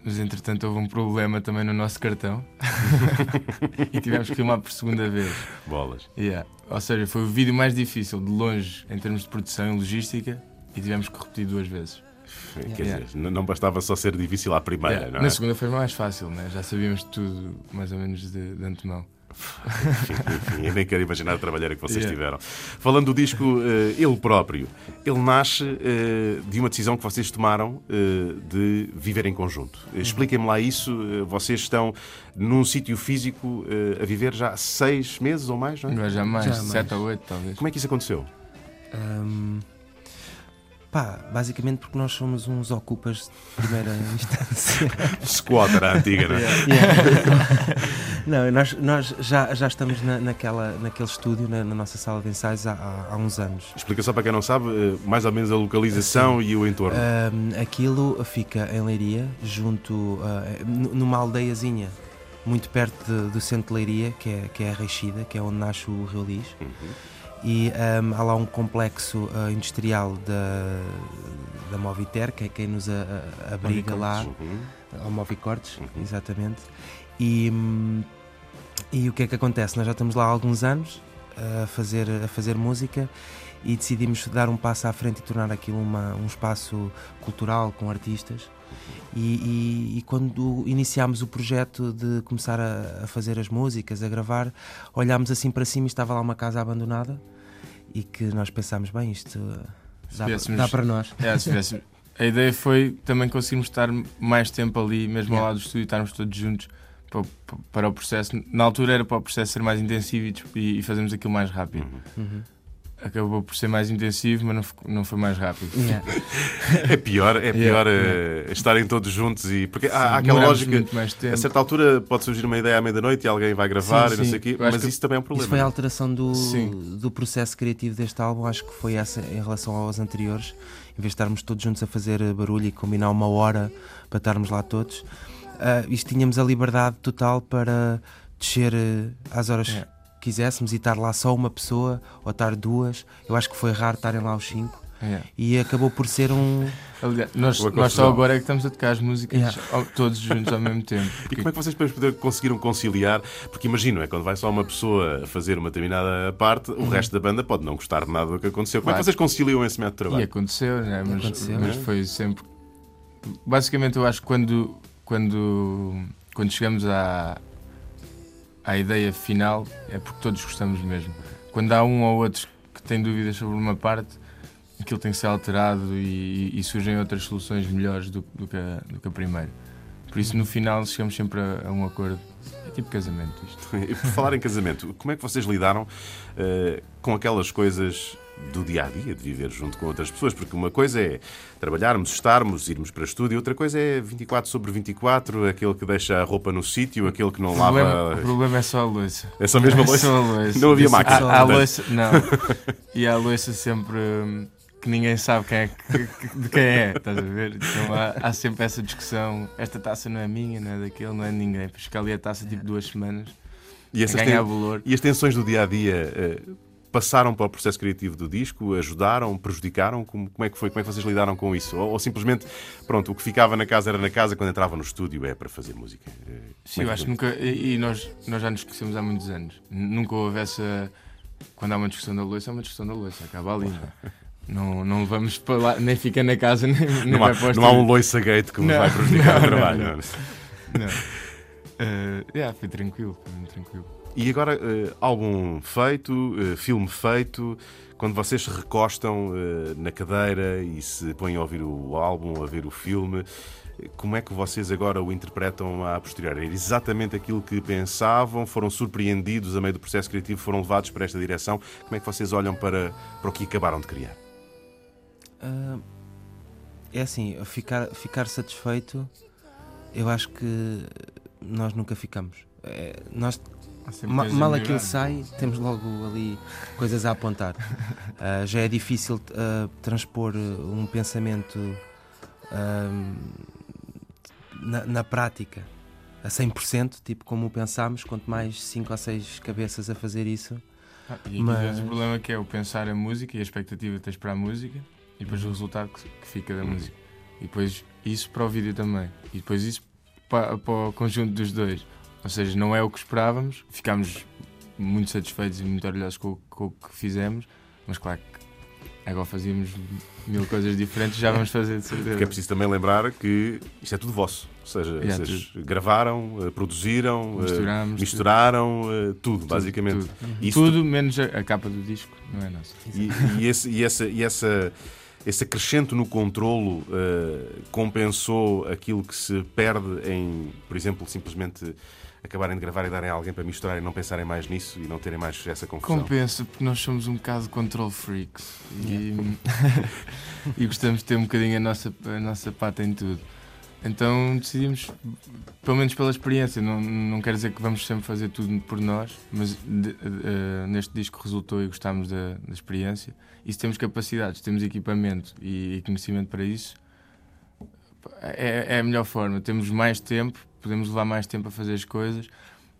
Mas entretanto houve um problema também no nosso cartão e tivemos que filmar por segunda vez. Bolas. Yeah. Ou seja, foi o vídeo mais difícil de longe em termos de produção e logística e tivemos que repetir duas vezes. Quer yeah. dizer, não bastava só ser difícil à primeira, yeah. não é? Na segunda foi mais fácil, né? já sabíamos tudo mais ou menos de, de antemão. enfim, eu nem quero imaginar a trabalhar que vocês yeah. tiveram. Falando do disco, uh, ele próprio, ele nasce uh, de uma decisão que vocês tomaram uh, de viver em conjunto. Uhum. Expliquem-me lá isso. vocês estão num sítio físico a viver já seis meses ou mais, não é? Já mais, já sete mais. ou oito, talvez. Como é que isso aconteceu? Um... Pá, basicamente porque nós somos uns ocupas de primeira instância. Squatter, a antiga, não é? Não, nós, nós já, já estamos na, naquela, naquele estúdio, na, na nossa sala de ensaios, há, há, uns anos. Explica só para quem não sabe, eh, mais ou menos a localização Sim. e o entorno. Um, aquilo fica em Leiria, junto, uh, numa aldeiazinha muito perto de, do centro de Leiria, que é, que é a Reixida, que é onde nasce o Rio Lis. Uhum e um, há lá um complexo uh, industrial da, da Moviter, que é quem nos a, a, abriga lá, uhum. ao Movicortes, uhum. exatamente. E, e o que é que acontece? Nós já estamos lá há alguns anos a fazer, a fazer música e decidimos dar um passo à frente e tornar aquilo uma, um espaço cultural com artistas. E, e, e, quando iniciámos o projeto de começar a, a, fazer as músicas, a gravar, olhámos assim para cima e estava lá uma casa abandonada e que nós pensámos, bem, isto dá, dá para nós. É, a ideia foi também conseguirmos estar mais tempo ali, mesmo ao lado do estúdio, estarmos todos juntos para, para, o processo. Na altura era para o processo ser mais intensivo e, e fazermos aquilo mais rápido. Uhum. Acabou por ser mais intensivo, mas não, não foi mais rápido. Yeah. é pior, é pior yeah. uh, estarem todos juntos e porque sim, há, aquela lógica. A certa altura pode surgir uma ideia à meia-noite e alguém vai gravar sim, e não sei o quê, mas isso também é um problema. Isso foi a alteração do, do processo criativo deste álbum, acho que foi essa em relação aos anteriores. Em vez de estarmos todos juntos a fazer barulho e combinar uma hora para estarmos lá todos, uh, isto tínhamos a liberdade total para descer uh, às horas yeah quiséssemos e estar lá só uma pessoa ou estar duas, eu acho que foi raro estarem lá os cinco. Yeah. E acabou por ser um. Aliás, nós, nós só agora é que estamos a tocar as músicas Yeah. todos juntos ao mesmo tempo. E como é que vocês depois poder- conseguiram conciliar? Porque imagino, é quando vai só uma pessoa a fazer uma determinada parte, o Uhum. resto da banda pode não gostar de nada do que aconteceu. Como é Claro. que vocês conciliam esse método de E trabalho? aconteceu, né? mas, Aconteceu, mas né? foi sempre. Basicamente, eu acho que quando, quando, quando chegamos à, à ideia final é porque todos gostamos mesmo. Quando há um ou outro que tem dúvidas sobre uma parte, aquilo tem que ser alterado e, e surgem outras soluções melhores do, do, que a, do que a primeira. Por isso, no final, chegamos sempre a, a um acordo. É tipo casamento isto. E por falar em casamento, como é que vocês lidaram eh, com aquelas coisas do dia a dia, de viver junto com outras pessoas? Porque uma coisa é trabalharmos, estarmos, irmos para estúdio, outra coisa é 24 sobre 24, aquele que deixa a roupa no sítio, aquele que não O problema, lava. o problema é só a louça. É só mesmo a É louça? só a louça. Não havia máquina, Há, há louça, não. E há a louça sempre hum, que ninguém sabe quem é, de quem é, estás a ver? Então há, há sempre essa discussão. Esta taça não é minha, não é daquele, não é de ninguém. Fica ali a taça tipo duas semanas. E, essas ten- valor. e as tensões do dia a dia eh, passaram para o processo criativo do disco, ajudaram, prejudicaram? Como, como é que foi? Como é que vocês lidaram com isso? Ou, ou simplesmente, pronto, o que ficava na casa era na casa, quando entrava no estúdio é para fazer música? Eh, como Sim, é eu acho que nunca. E, e nós, nós já nos conhecemos há muitos anos. Nunca houve essa. Quando há uma discussão da louça, é uma discussão da louça, acaba ali. Não, não vamos para lá, nem fica na casa, nem, nem Não há- não há um loiça gate que vos vai prejudicar o trabalho, Não, não é? não. Eh, yeah, foi tranquilo, foi muito tranquilo. E agora, eh, álbum feito, eh, filme feito, quando vocês se recostam eh, na cadeira e se põem a ouvir o álbum, a ver o filme, como é que vocês agora o interpretam a posteriori? Era exatamente aquilo que pensavam? Foram surpreendidos a meio do processo criativo? Foram levados para esta direção? Como é que vocês olham para, para o que acabaram de criar? Ah, é assim, ficar, ficar satisfeito, eu acho que nós nunca ficamos. É, nós, ma- mal melhorar, aquilo não é? sai, temos logo ali coisas a apontar. Ah, já é difícil ah, transpor um pensamento ah, na, na prática a 100%, tipo como pensámos, quanto mais 5 ou 6 cabeças a fazer isso. Ah, e tens o problema que é o pensar a música e a expectativa que tens para a música e depois o resultado que, que fica da música. E depois isso para o vídeo também. E depois isso para, para o conjunto dos dois. Ou seja, não é o que esperávamos, ficámos muito satisfeitos e muito orgulhosos com, o- com o que fizemos, mas claro que agora fazíamos mil coisas diferentes, já vamos fazer de certeza. Porque é preciso também lembrar que isto é tudo vosso. Ou seja, Yeah, vocês gravaram, eh, produziram, eh, Misturamos, misturaram, eh, tudo, Tudo, basicamente. tudo. Isso Tudo menos a, a capa do disco, não é nossa. E, e esse, e essa, e essa, esse acrescento no controlo eh, compensou aquilo que se perde em, por exemplo, simplesmente acabarem de gravar e darem a alguém para misturar e não pensarem mais nisso e não terem mais essa confusão. Compensa, porque nós somos um bocado control freaks e, e gostamos de ter um bocadinho a nossa, a nossa pata em tudo. Então decidimos, pelo menos pela experiência, não, não quer dizer que vamos sempre fazer tudo por nós, mas de- eh, neste disco resultou e gostámos da, da experiência. E se temos capacidades, temos equipamento e, e conhecimento para isso, é, é a melhor forma. Temos mais tempo, podemos levar mais tempo a fazer as coisas,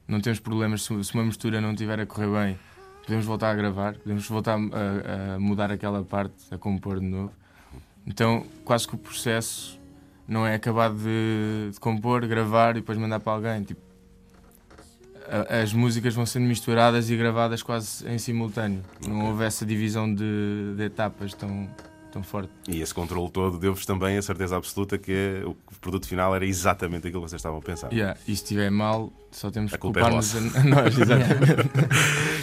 não temos problemas se, uma mistura não estiver a correr bem. Podemos voltar a gravar, podemos voltar a, a mudar aquela parte, a compor de novo. Então, quase que o processo não é acabar de, de compor, gravar e depois mandar para alguém. Tipo, a- as músicas vão sendo misturadas e gravadas quase em simultâneo. Não houve essa divisão de, de etapas tão, tão forte. E esse controle todo deu-vos também a certeza absoluta que é- o produto final era exatamente aquilo que vocês estavam a pensar. Yeah, e se estiver mal, só temos A que é culpar-nos a, a nós, exatamente.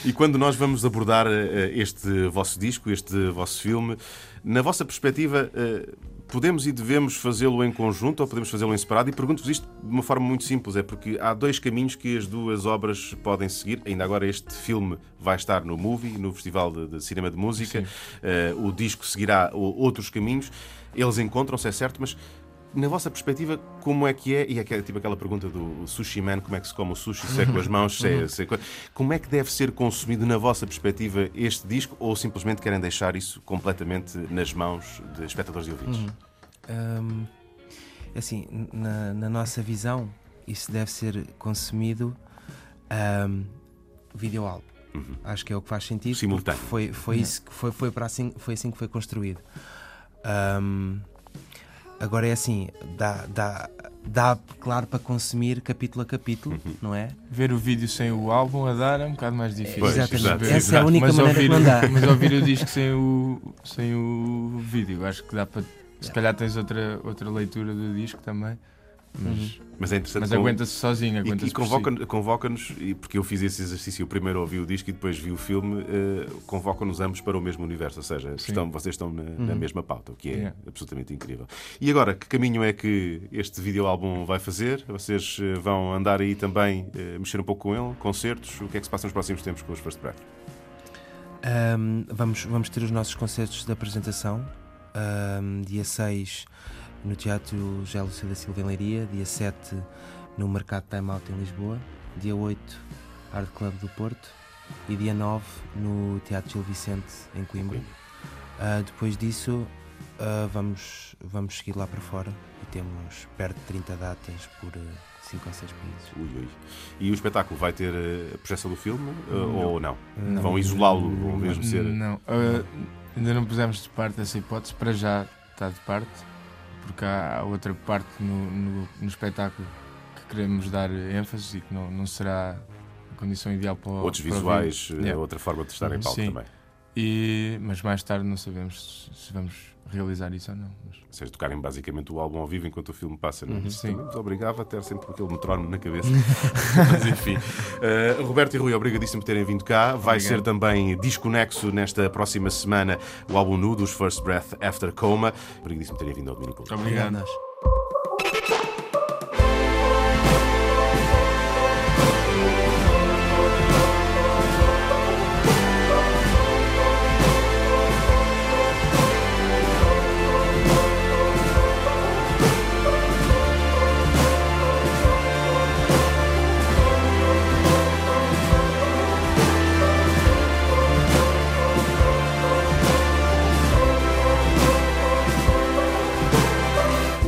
e quando nós vamos abordar eh, este vosso disco, este vosso filme, na vossa perspectiva, eh, podemos e devemos fazê-lo em conjunto ou podemos fazê-lo em separado? E pergunto-vos isto de uma forma muito simples: é porque há dois caminhos que as duas obras podem seguir. Ainda agora, este filme vai estar no Movie, no Festival de, de Cinema de Música. Eh, o disco seguirá outros caminhos. Eles encontram-se, é certo, mas na vossa perspectiva, como é que é? E é é tipo aquela pergunta do sushi man: como é que se come o sushi? Se é com as mãos, se é, se é com- Como é que deve ser consumido, na vossa perspectiva, este disco? Ou simplesmente querem deixar isso completamente nas mãos de espectadores e ouvintes? Uhum. Hum, assim, na, na nossa visão, isso deve ser consumido um, videoálbum. Acho que é o que faz sentido. Simultâneo. Foi, foi, Uhum. isso que foi, foi, para assim, foi assim que foi construído. Ahm, agora é assim, dá, dá, dá claro para consumir capítulo a capítulo, Uhum. não é? Ver o vídeo sem o álbum a dar é um bocado mais difícil. Pois, Exatamente. exato. Ver- Essa é a única mas maneira ouvir, que não dá. Mas ouvir o disco sem o, sem o vídeo, acho que dá para. Se calhar tens outra, outra leitura do disco também. Mas, Uhum. Mas é interessante. Mas aguenta-se sozinho, E, aguenta-se e por si. convoca- convoca-nos, e porque eu fiz esse exercício, eu primeiro ouvi o disco e depois vi o filme, eh, convoca-nos ambos para o mesmo universo, ou seja, estão, vocês estão na, na Uhum. mesma pauta, o que é Yeah. absolutamente incrível. E agora, que caminho é que este videoálbum vai fazer? Vocês eh, vão andar aí também, eh, mexer um pouco com ele, concertos? O que é que se passa nos próximos tempos com os First Breath? Ahm, vamos, vamos ter os nossos concertos de apresentação. Ahm, dia 6 no Teatro Gé Lúcia da Silva em Leiria, dia 7 no Mercado Time Out em Lisboa, dia 8 Art Club do Porto e dia 9 no Teatro Gil Vicente em Coimbra. Ah, depois disso ah, vamos, vamos seguir lá para fora e temos perto de 30 datas por 5 ou 6 países. Ui, ui. E o espetáculo vai ter a projeção do filme Não. ou não? Não. Vão isolá-lo, vão mesmo ser. Não, uh, ainda não pusemos de parte essa hipótese, para já está de parte, porque há outra parte no, no, no espetáculo que queremos dar ênfase e que não, não será a condição ideal para Outros para visuais, eh, outra forma de estar em palco Sim. também. E, mas mais tarde não sabemos se vamos realizar isso ou não. Mas... Ou seja, tocarem basicamente o álbum ao vivo enquanto o filme passa, não é? Uhum. Sim. nos obrigava a ter sempre aquele metrónomo na cabeça. Mas enfim. Uh, Roberto e Rui, obrigadíssimo por terem vindo cá. Vai Obrigado. ser também desconexo nesta próxima semana o álbum nu dos First Breath After Coma. Obrigadíssimo por terem vindo ao Domínio Público. Obrigado. Nós.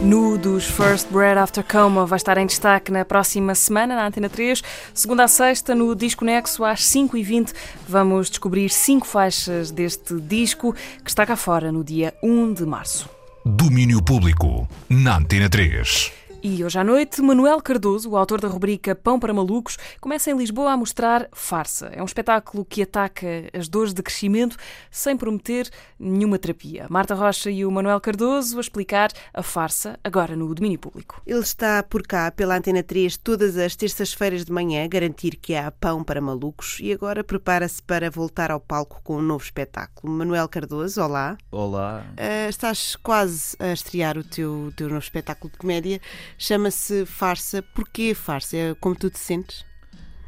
Nu dos First Bread After Coma vai estar em destaque na próxima semana na Antena 3. Segunda a sexta, no Disco Nexo, às 5h20, vamos descobrir cinco faixas deste disco que está cá fora no dia 1 de março. Domínio Público, na Antena 3. E hoje à noite, Manuel Cardoso, o autor da rubrica Pão para Malucos, começa em Lisboa a mostrar Farsa. É um espetáculo que ataca as dores de crescimento sem prometer nenhuma terapia. Marta Rocha e o Manuel Cardoso a explicar a farsa agora no domínio público. Ele está por cá pela Antena 3 todas as terças-feiras de manhã, a garantir que há pão para malucos e agora prepara-se para voltar ao palco com um novo espetáculo. Manuel Cardoso, olá. Olá. Ah, estás quase a estrear o teu, o teu novo espetáculo de comédia. Chama-se Farsa. Porquê Farsa? É como tu te sentes?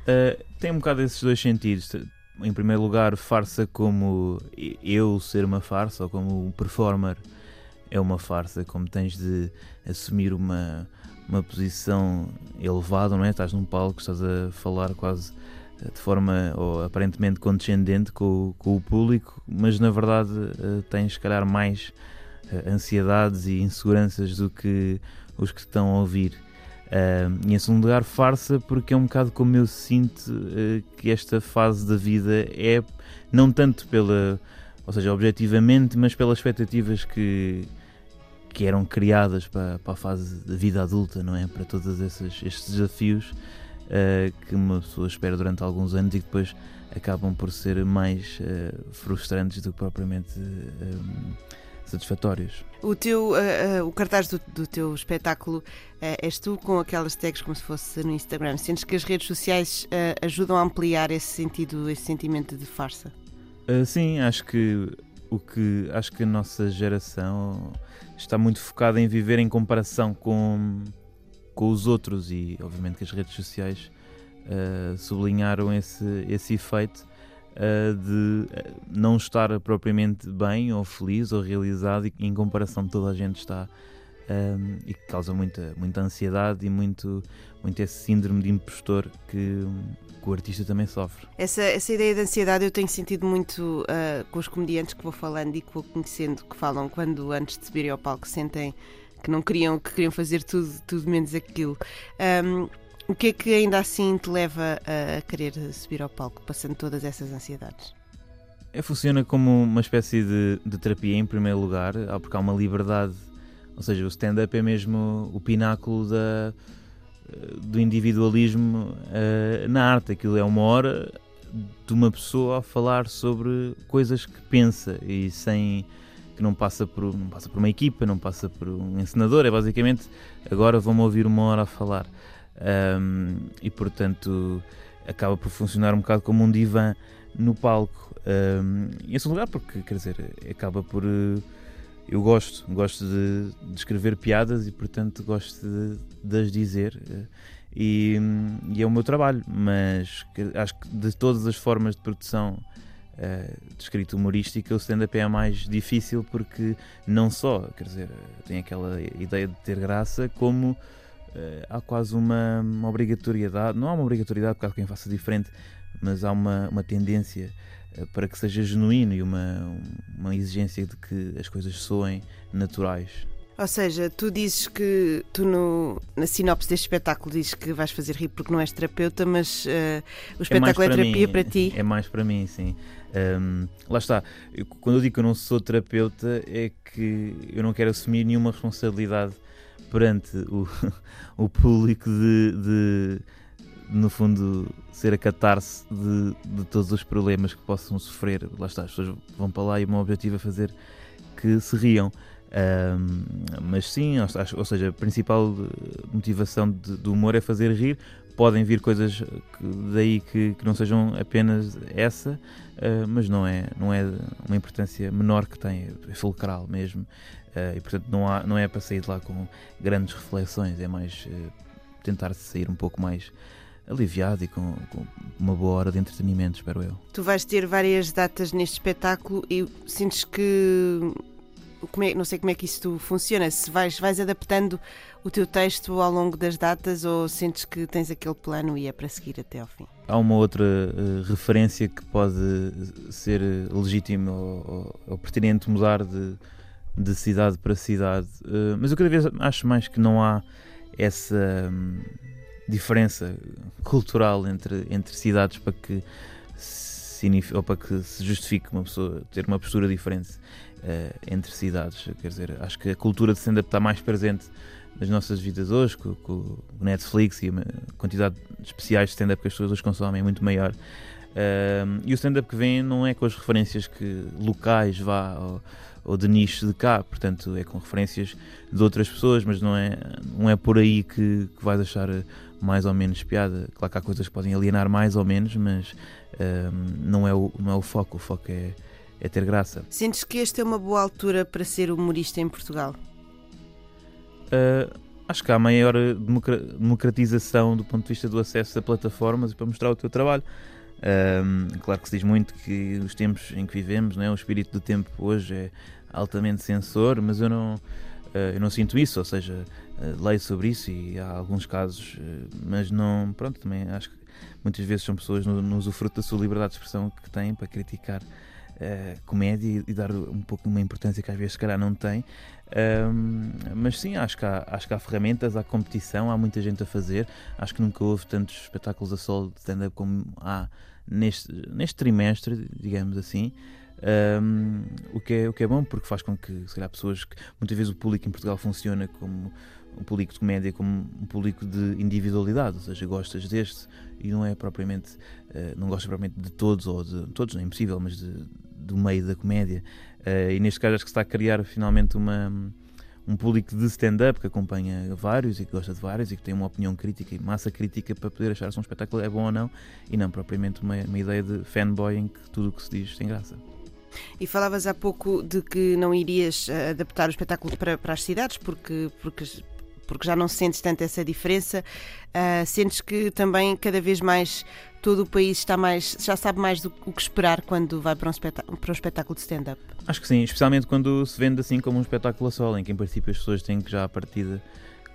Uh, tem um bocado esses dois sentidos. Em primeiro lugar, farsa como eu ser uma farsa, ou como um performer é uma farsa, como tens de assumir uma, uma posição elevada, não é? Estás num palco, estás a falar quase de forma ou aparentemente condescendente com, com o público, mas na verdade eh, tens, se calhar, mais eh, ansiedades e inseguranças do que os que estão a ouvir. Ah, e em segundo lugar, farsa, porque é um bocado como eu sinto eh, que esta fase da vida é, não tanto pela, ou seja, objetivamente, mas pelas expectativas que, que eram criadas para, para a fase da vida adulta, não é? Para todos esses, estes desafios eh, que uma pessoa espera durante alguns anos e que depois acabam por ser mais eh, frustrantes do que propriamente satisfatórios. O, teu, ah, ah, o cartaz do, do teu espetáculo ah, és tu com aquelas tags como se fosse no Instagram. Sentes que as redes sociais ajudam a ampliar esse sentido, esse sentimento de farsa? Uh, sim, acho que o que acho que a nossa geração está muito focada em viver em comparação com, com os outros e obviamente que as redes sociais uh, sublinharam esse, esse efeito uh, de uh, não estar propriamente bem ou feliz ou realizado e em comparação toda a gente está um, e que causa muita, muita ansiedade e muito, muito esse síndrome de impostor que, que o artista também sofre. Essa, essa ideia de ansiedade eu tenho sentido muito ah, com os comediantes que vou falando e que vou conhecendo, que falam quando antes de subirem ao palco sentem que não queriam, que queriam fazer tudo, tudo menos aquilo. Ahm, O que é que ainda assim te leva a querer subir ao palco, passando todas essas ansiedades? É, funciona como uma espécie de, de terapia, em primeiro lugar, porque há uma liberdade. Ou seja, o stand-up é mesmo o pináculo da, do individualismo uh, na arte. Aquilo é uma hora de uma pessoa a falar sobre coisas que pensa e sem que não passa por não passa por uma equipa, não passa por um encenador, é basicamente agora vão-me ouvir uma hora a falar. Um, e portanto acaba por funcionar um bocado como um divã no palco. Um, em segundo lugar, porque quer dizer, acaba por uh, eu gosto, gosto de, de, escrever piadas e portanto gosto de, de as dizer. Uh, e, e, é o meu trabalho, mas acho que de todas as formas de produção uh, de escrita humorística, o stand-up é a mais difícil porque não só, quer dizer, tem aquela ideia de ter graça, como há quase uma, uma, obrigatoriedade, não há uma obrigatoriedade caso quem faça diferente, mas há uma, uma tendência uh, para que seja genuíno e uma, uma exigência de que as coisas soem naturais. Ou seja, tu dizes que tu no, na sinopse deste espetáculo dizes que vais fazer rir porque não és terapeuta, mas uh, o espetáculo é, é terapia mim, para ti? É mais para mim, sim. Um, lá está, eu, quando eu digo que eu não sou terapeuta, é que eu não quero assumir nenhuma responsabilidade perante o, o público de, de, no fundo, ser a catarse de, de todos os problemas que possam sofrer. Lá está, as pessoas vão para lá e o meu objetivo é fazer que se riam. Um, mas sim, ou, seja, a principal motivação de, do humor é fazer rir. Podem vir coisas que, daí que, que, não sejam apenas essa, uh, mas não é, não é uma importância menor que tem, é fulcral mesmo. Uh, e portanto não, há, não é para sair de lá com grandes reflexões, é mais uh, tentar sair um pouco mais aliviado e com, com, uma boa hora de entretenimento, espero eu. Tu vais ter várias datas neste espetáculo e sentes que é, não sei como é que isso funciona, se vais, vais adaptando o teu texto ao longo das datas ou sentes que tens aquele plano e é para seguir até ao fim? Há uma outra uh, referência que pode ser legítima ou, ou, pertinente mudar de, de, cidade para cidade, uh, mas eu cada vez acho mais que não há essa um, diferença cultural entre, entre cidades para que ou para que se justifique uma pessoa ter uma postura diferente entre cidades. Quer dizer, acho que a cultura de stand-up está mais presente nas nossas vidas hoje, com, com o Netflix e a quantidade de especiais de stand-up que as pessoas hoje consomem é muito maior. Uh, e o stand-up que vem não é com as referências que locais vá ou, ou, de nicho de cá, portanto é com referências de outras pessoas, mas não é, não é por aí que, que vais achar mais ou menos piada. Claro que há coisas que podem alienar mais ou menos, mas uh, não, é o, não é o foco, o foco é, é ter graça. Sentes que esta é uma boa altura para ser humorista em Portugal? Uh, acho que há maior democratização do ponto de vista do acesso a plataformas e para mostrar o teu trabalho. Uh, claro que se diz muito que os tempos em que vivemos, né, o espírito do tempo hoje é altamente censor, mas eu não, uh, eu não sinto isso, ou seja, leio sobre isso e há alguns casos, mas não, pronto, também acho que muitas vezes são pessoas no, no usufruto da sua liberdade de expressão que têm para criticar uh, comédia e, dar um pouco uma importância que às vezes se calhar não tem. Um, mas sim, acho que, há, acho que há ferramentas, há competição, há muita gente a fazer. Acho que nunca houve tantos espetáculos a solo de stand-up como há neste, neste trimestre, digamos assim. Um, o, que é, o que é bom porque faz com que, se calhar, pessoas que muitas vezes o público em Portugal funciona como um público de comédia como um público de individualidade, ou seja, gostas deste e não é propriamente, uh, não gostas propriamente de todos, ou de todos, não é impossível, mas de, do meio da comédia. Uh, e neste caso acho que se está a criar finalmente uma, um público de stand-up que acompanha vários e que gosta de vários e que tem uma opinião crítica e massa crítica para poder achar se um espetáculo é bom ou não e não propriamente uma, uma ideia de fanboy em que tudo o que se diz tem graça. E falavas há pouco de que não irias eh, adaptar o espetáculo para, para as cidades porque, porque porque já não sentes tanto essa diferença, uh, sentes que também cada vez mais todo o país está mais, já sabe mais do o que esperar quando vai para um para um espetáculo de stand-up? Acho que sim, especialmente quando se vende assim como um espetáculo a solo, em que em princípio as pessoas têm que já à partida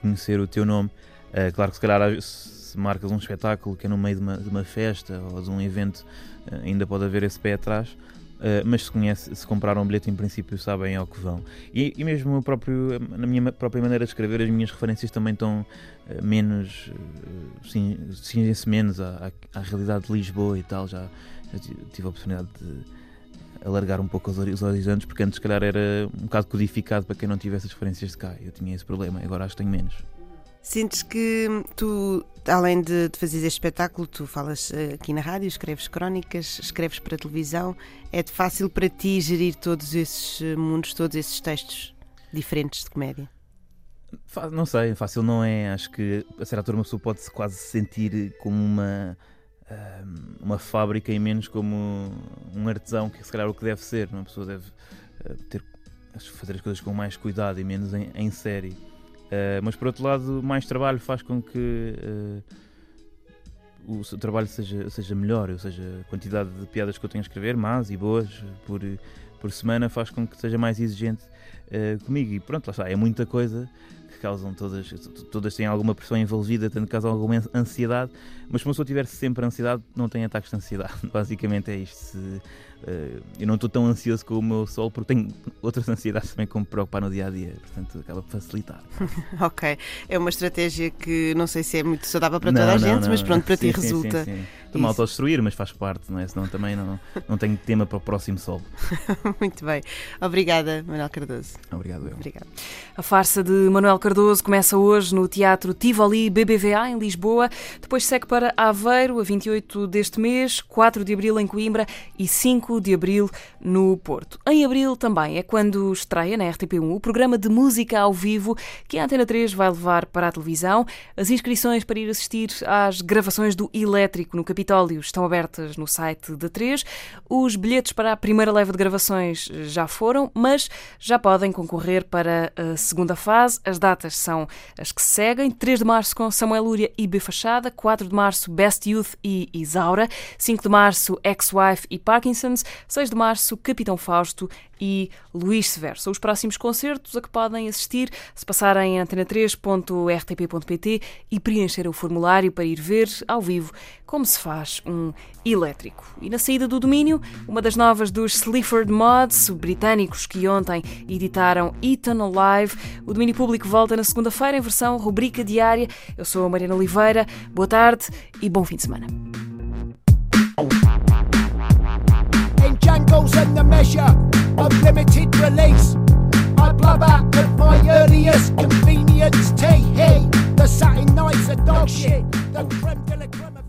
conhecer o teu nome. Uh, claro que se calhar se marcas um espetáculo que é no meio de uma, de uma festa ou de um evento, uh, ainda pode haver esse pé atrás, Uh, mas se, conhece, se compraram um bilhete, em princípio, sabem ao que vão. E, e mesmo próprio, na minha própria maneira de escrever, as minhas referências também estão uh, menos. Cingem-se menos à, à, realidade de Lisboa e tal. Já, já, tive a oportunidade de alargar um pouco os horizontes, porque antes, se calhar, era um bocado codificado para quem não tivesse as referências de cá. Eu tinha esse problema, agora acho que tenho menos. Sentes que tu, além de, de fazer este espetáculo, tu falas uh, aqui na rádio, escreves crónicas, escreves para televisão, é fácil para ti gerir todos esses eh, mundos, todos esses textos diferentes de comédia? Não sei, fácil não é. Acho que a certa altura uma pessoa pode-se quase sentir como uma, eh, uma fábrica e menos como um artesão, que se calhar é o que deve ser. Uma pessoa deve ter, fazer as coisas com mais cuidado e menos em, em série. Uh, mas por outro lado, mais trabalho faz com que uh, o seu trabalho seja, seja melhor, ou seja, a quantidade de piadas que eu tenho a escrever, más e boas, por, por semana, faz com que seja mais exigente uh, comigo. E pronto, lá está, é muita coisa que causam todas, todas têm alguma pressão envolvida, tanto causam alguma ansiedade, mas se uma pessoa tiver sempre ansiedade, não tem ataques de ansiedade. Basicamente é isto. Se, Uh, eu não estou tão ansioso com o meu sol porque tenho outras ansiedades também como me preocupar no dia a dia, portanto acaba por facilitar. ok, é uma estratégia que não sei se é muito saudável para não, toda a não, gente, não, mas pronto, para sim, ti sim, resulta. Sim, sim. Estou-me a autodestruir, mas faz parte, não é? Senão também não, não tenho tema para o próximo sol. muito bem. Obrigada, Manuel Cardoso. Obrigado, eu. Obrigado. A farsa de Manuel Cardoso começa hoje no Teatro Tivoli BBVA, em Lisboa. Depois segue para Aveiro, a 28 deste mês, 4 de abril em Coimbra e 5 de abril no Porto. Em abril também é quando estreia na RTP1 o programa de música ao vivo que a Antena 3 vai levar para a televisão. As inscrições para ir assistir às gravações do Elétrico no Capitólio estão abertas no site da 3. Os bilhetes para a primeira leva de gravações já foram, mas já podem concorrer para a segunda fase. As datas são as que seguem: 3 de março com Samuel Lúria e B Fachada, 4 de março Best Youth e Isaura, 5 de março Ex-Wife e Parkinson's, 6 de março Capitão Fausto e Luís Severo. São os próximos concertos a que podem assistir se passarem em antena3.rtp.pt e preencher o formulário para ir ver ao vivo como se faz um elétrico. E na saída do domínio, uma das novas dos Sleaford Mods, britânicos que ontem editaram Eton Alive. O domínio público volta na segunda-feira em versão rubrica diária. Eu sou a Mariana Oliveira. Boa tarde e bom fim de semana. Django's and the measure of limited release. I blub out at my earliest convenience. Hey, hey, the satin nights are dog shit. The creme de la creme.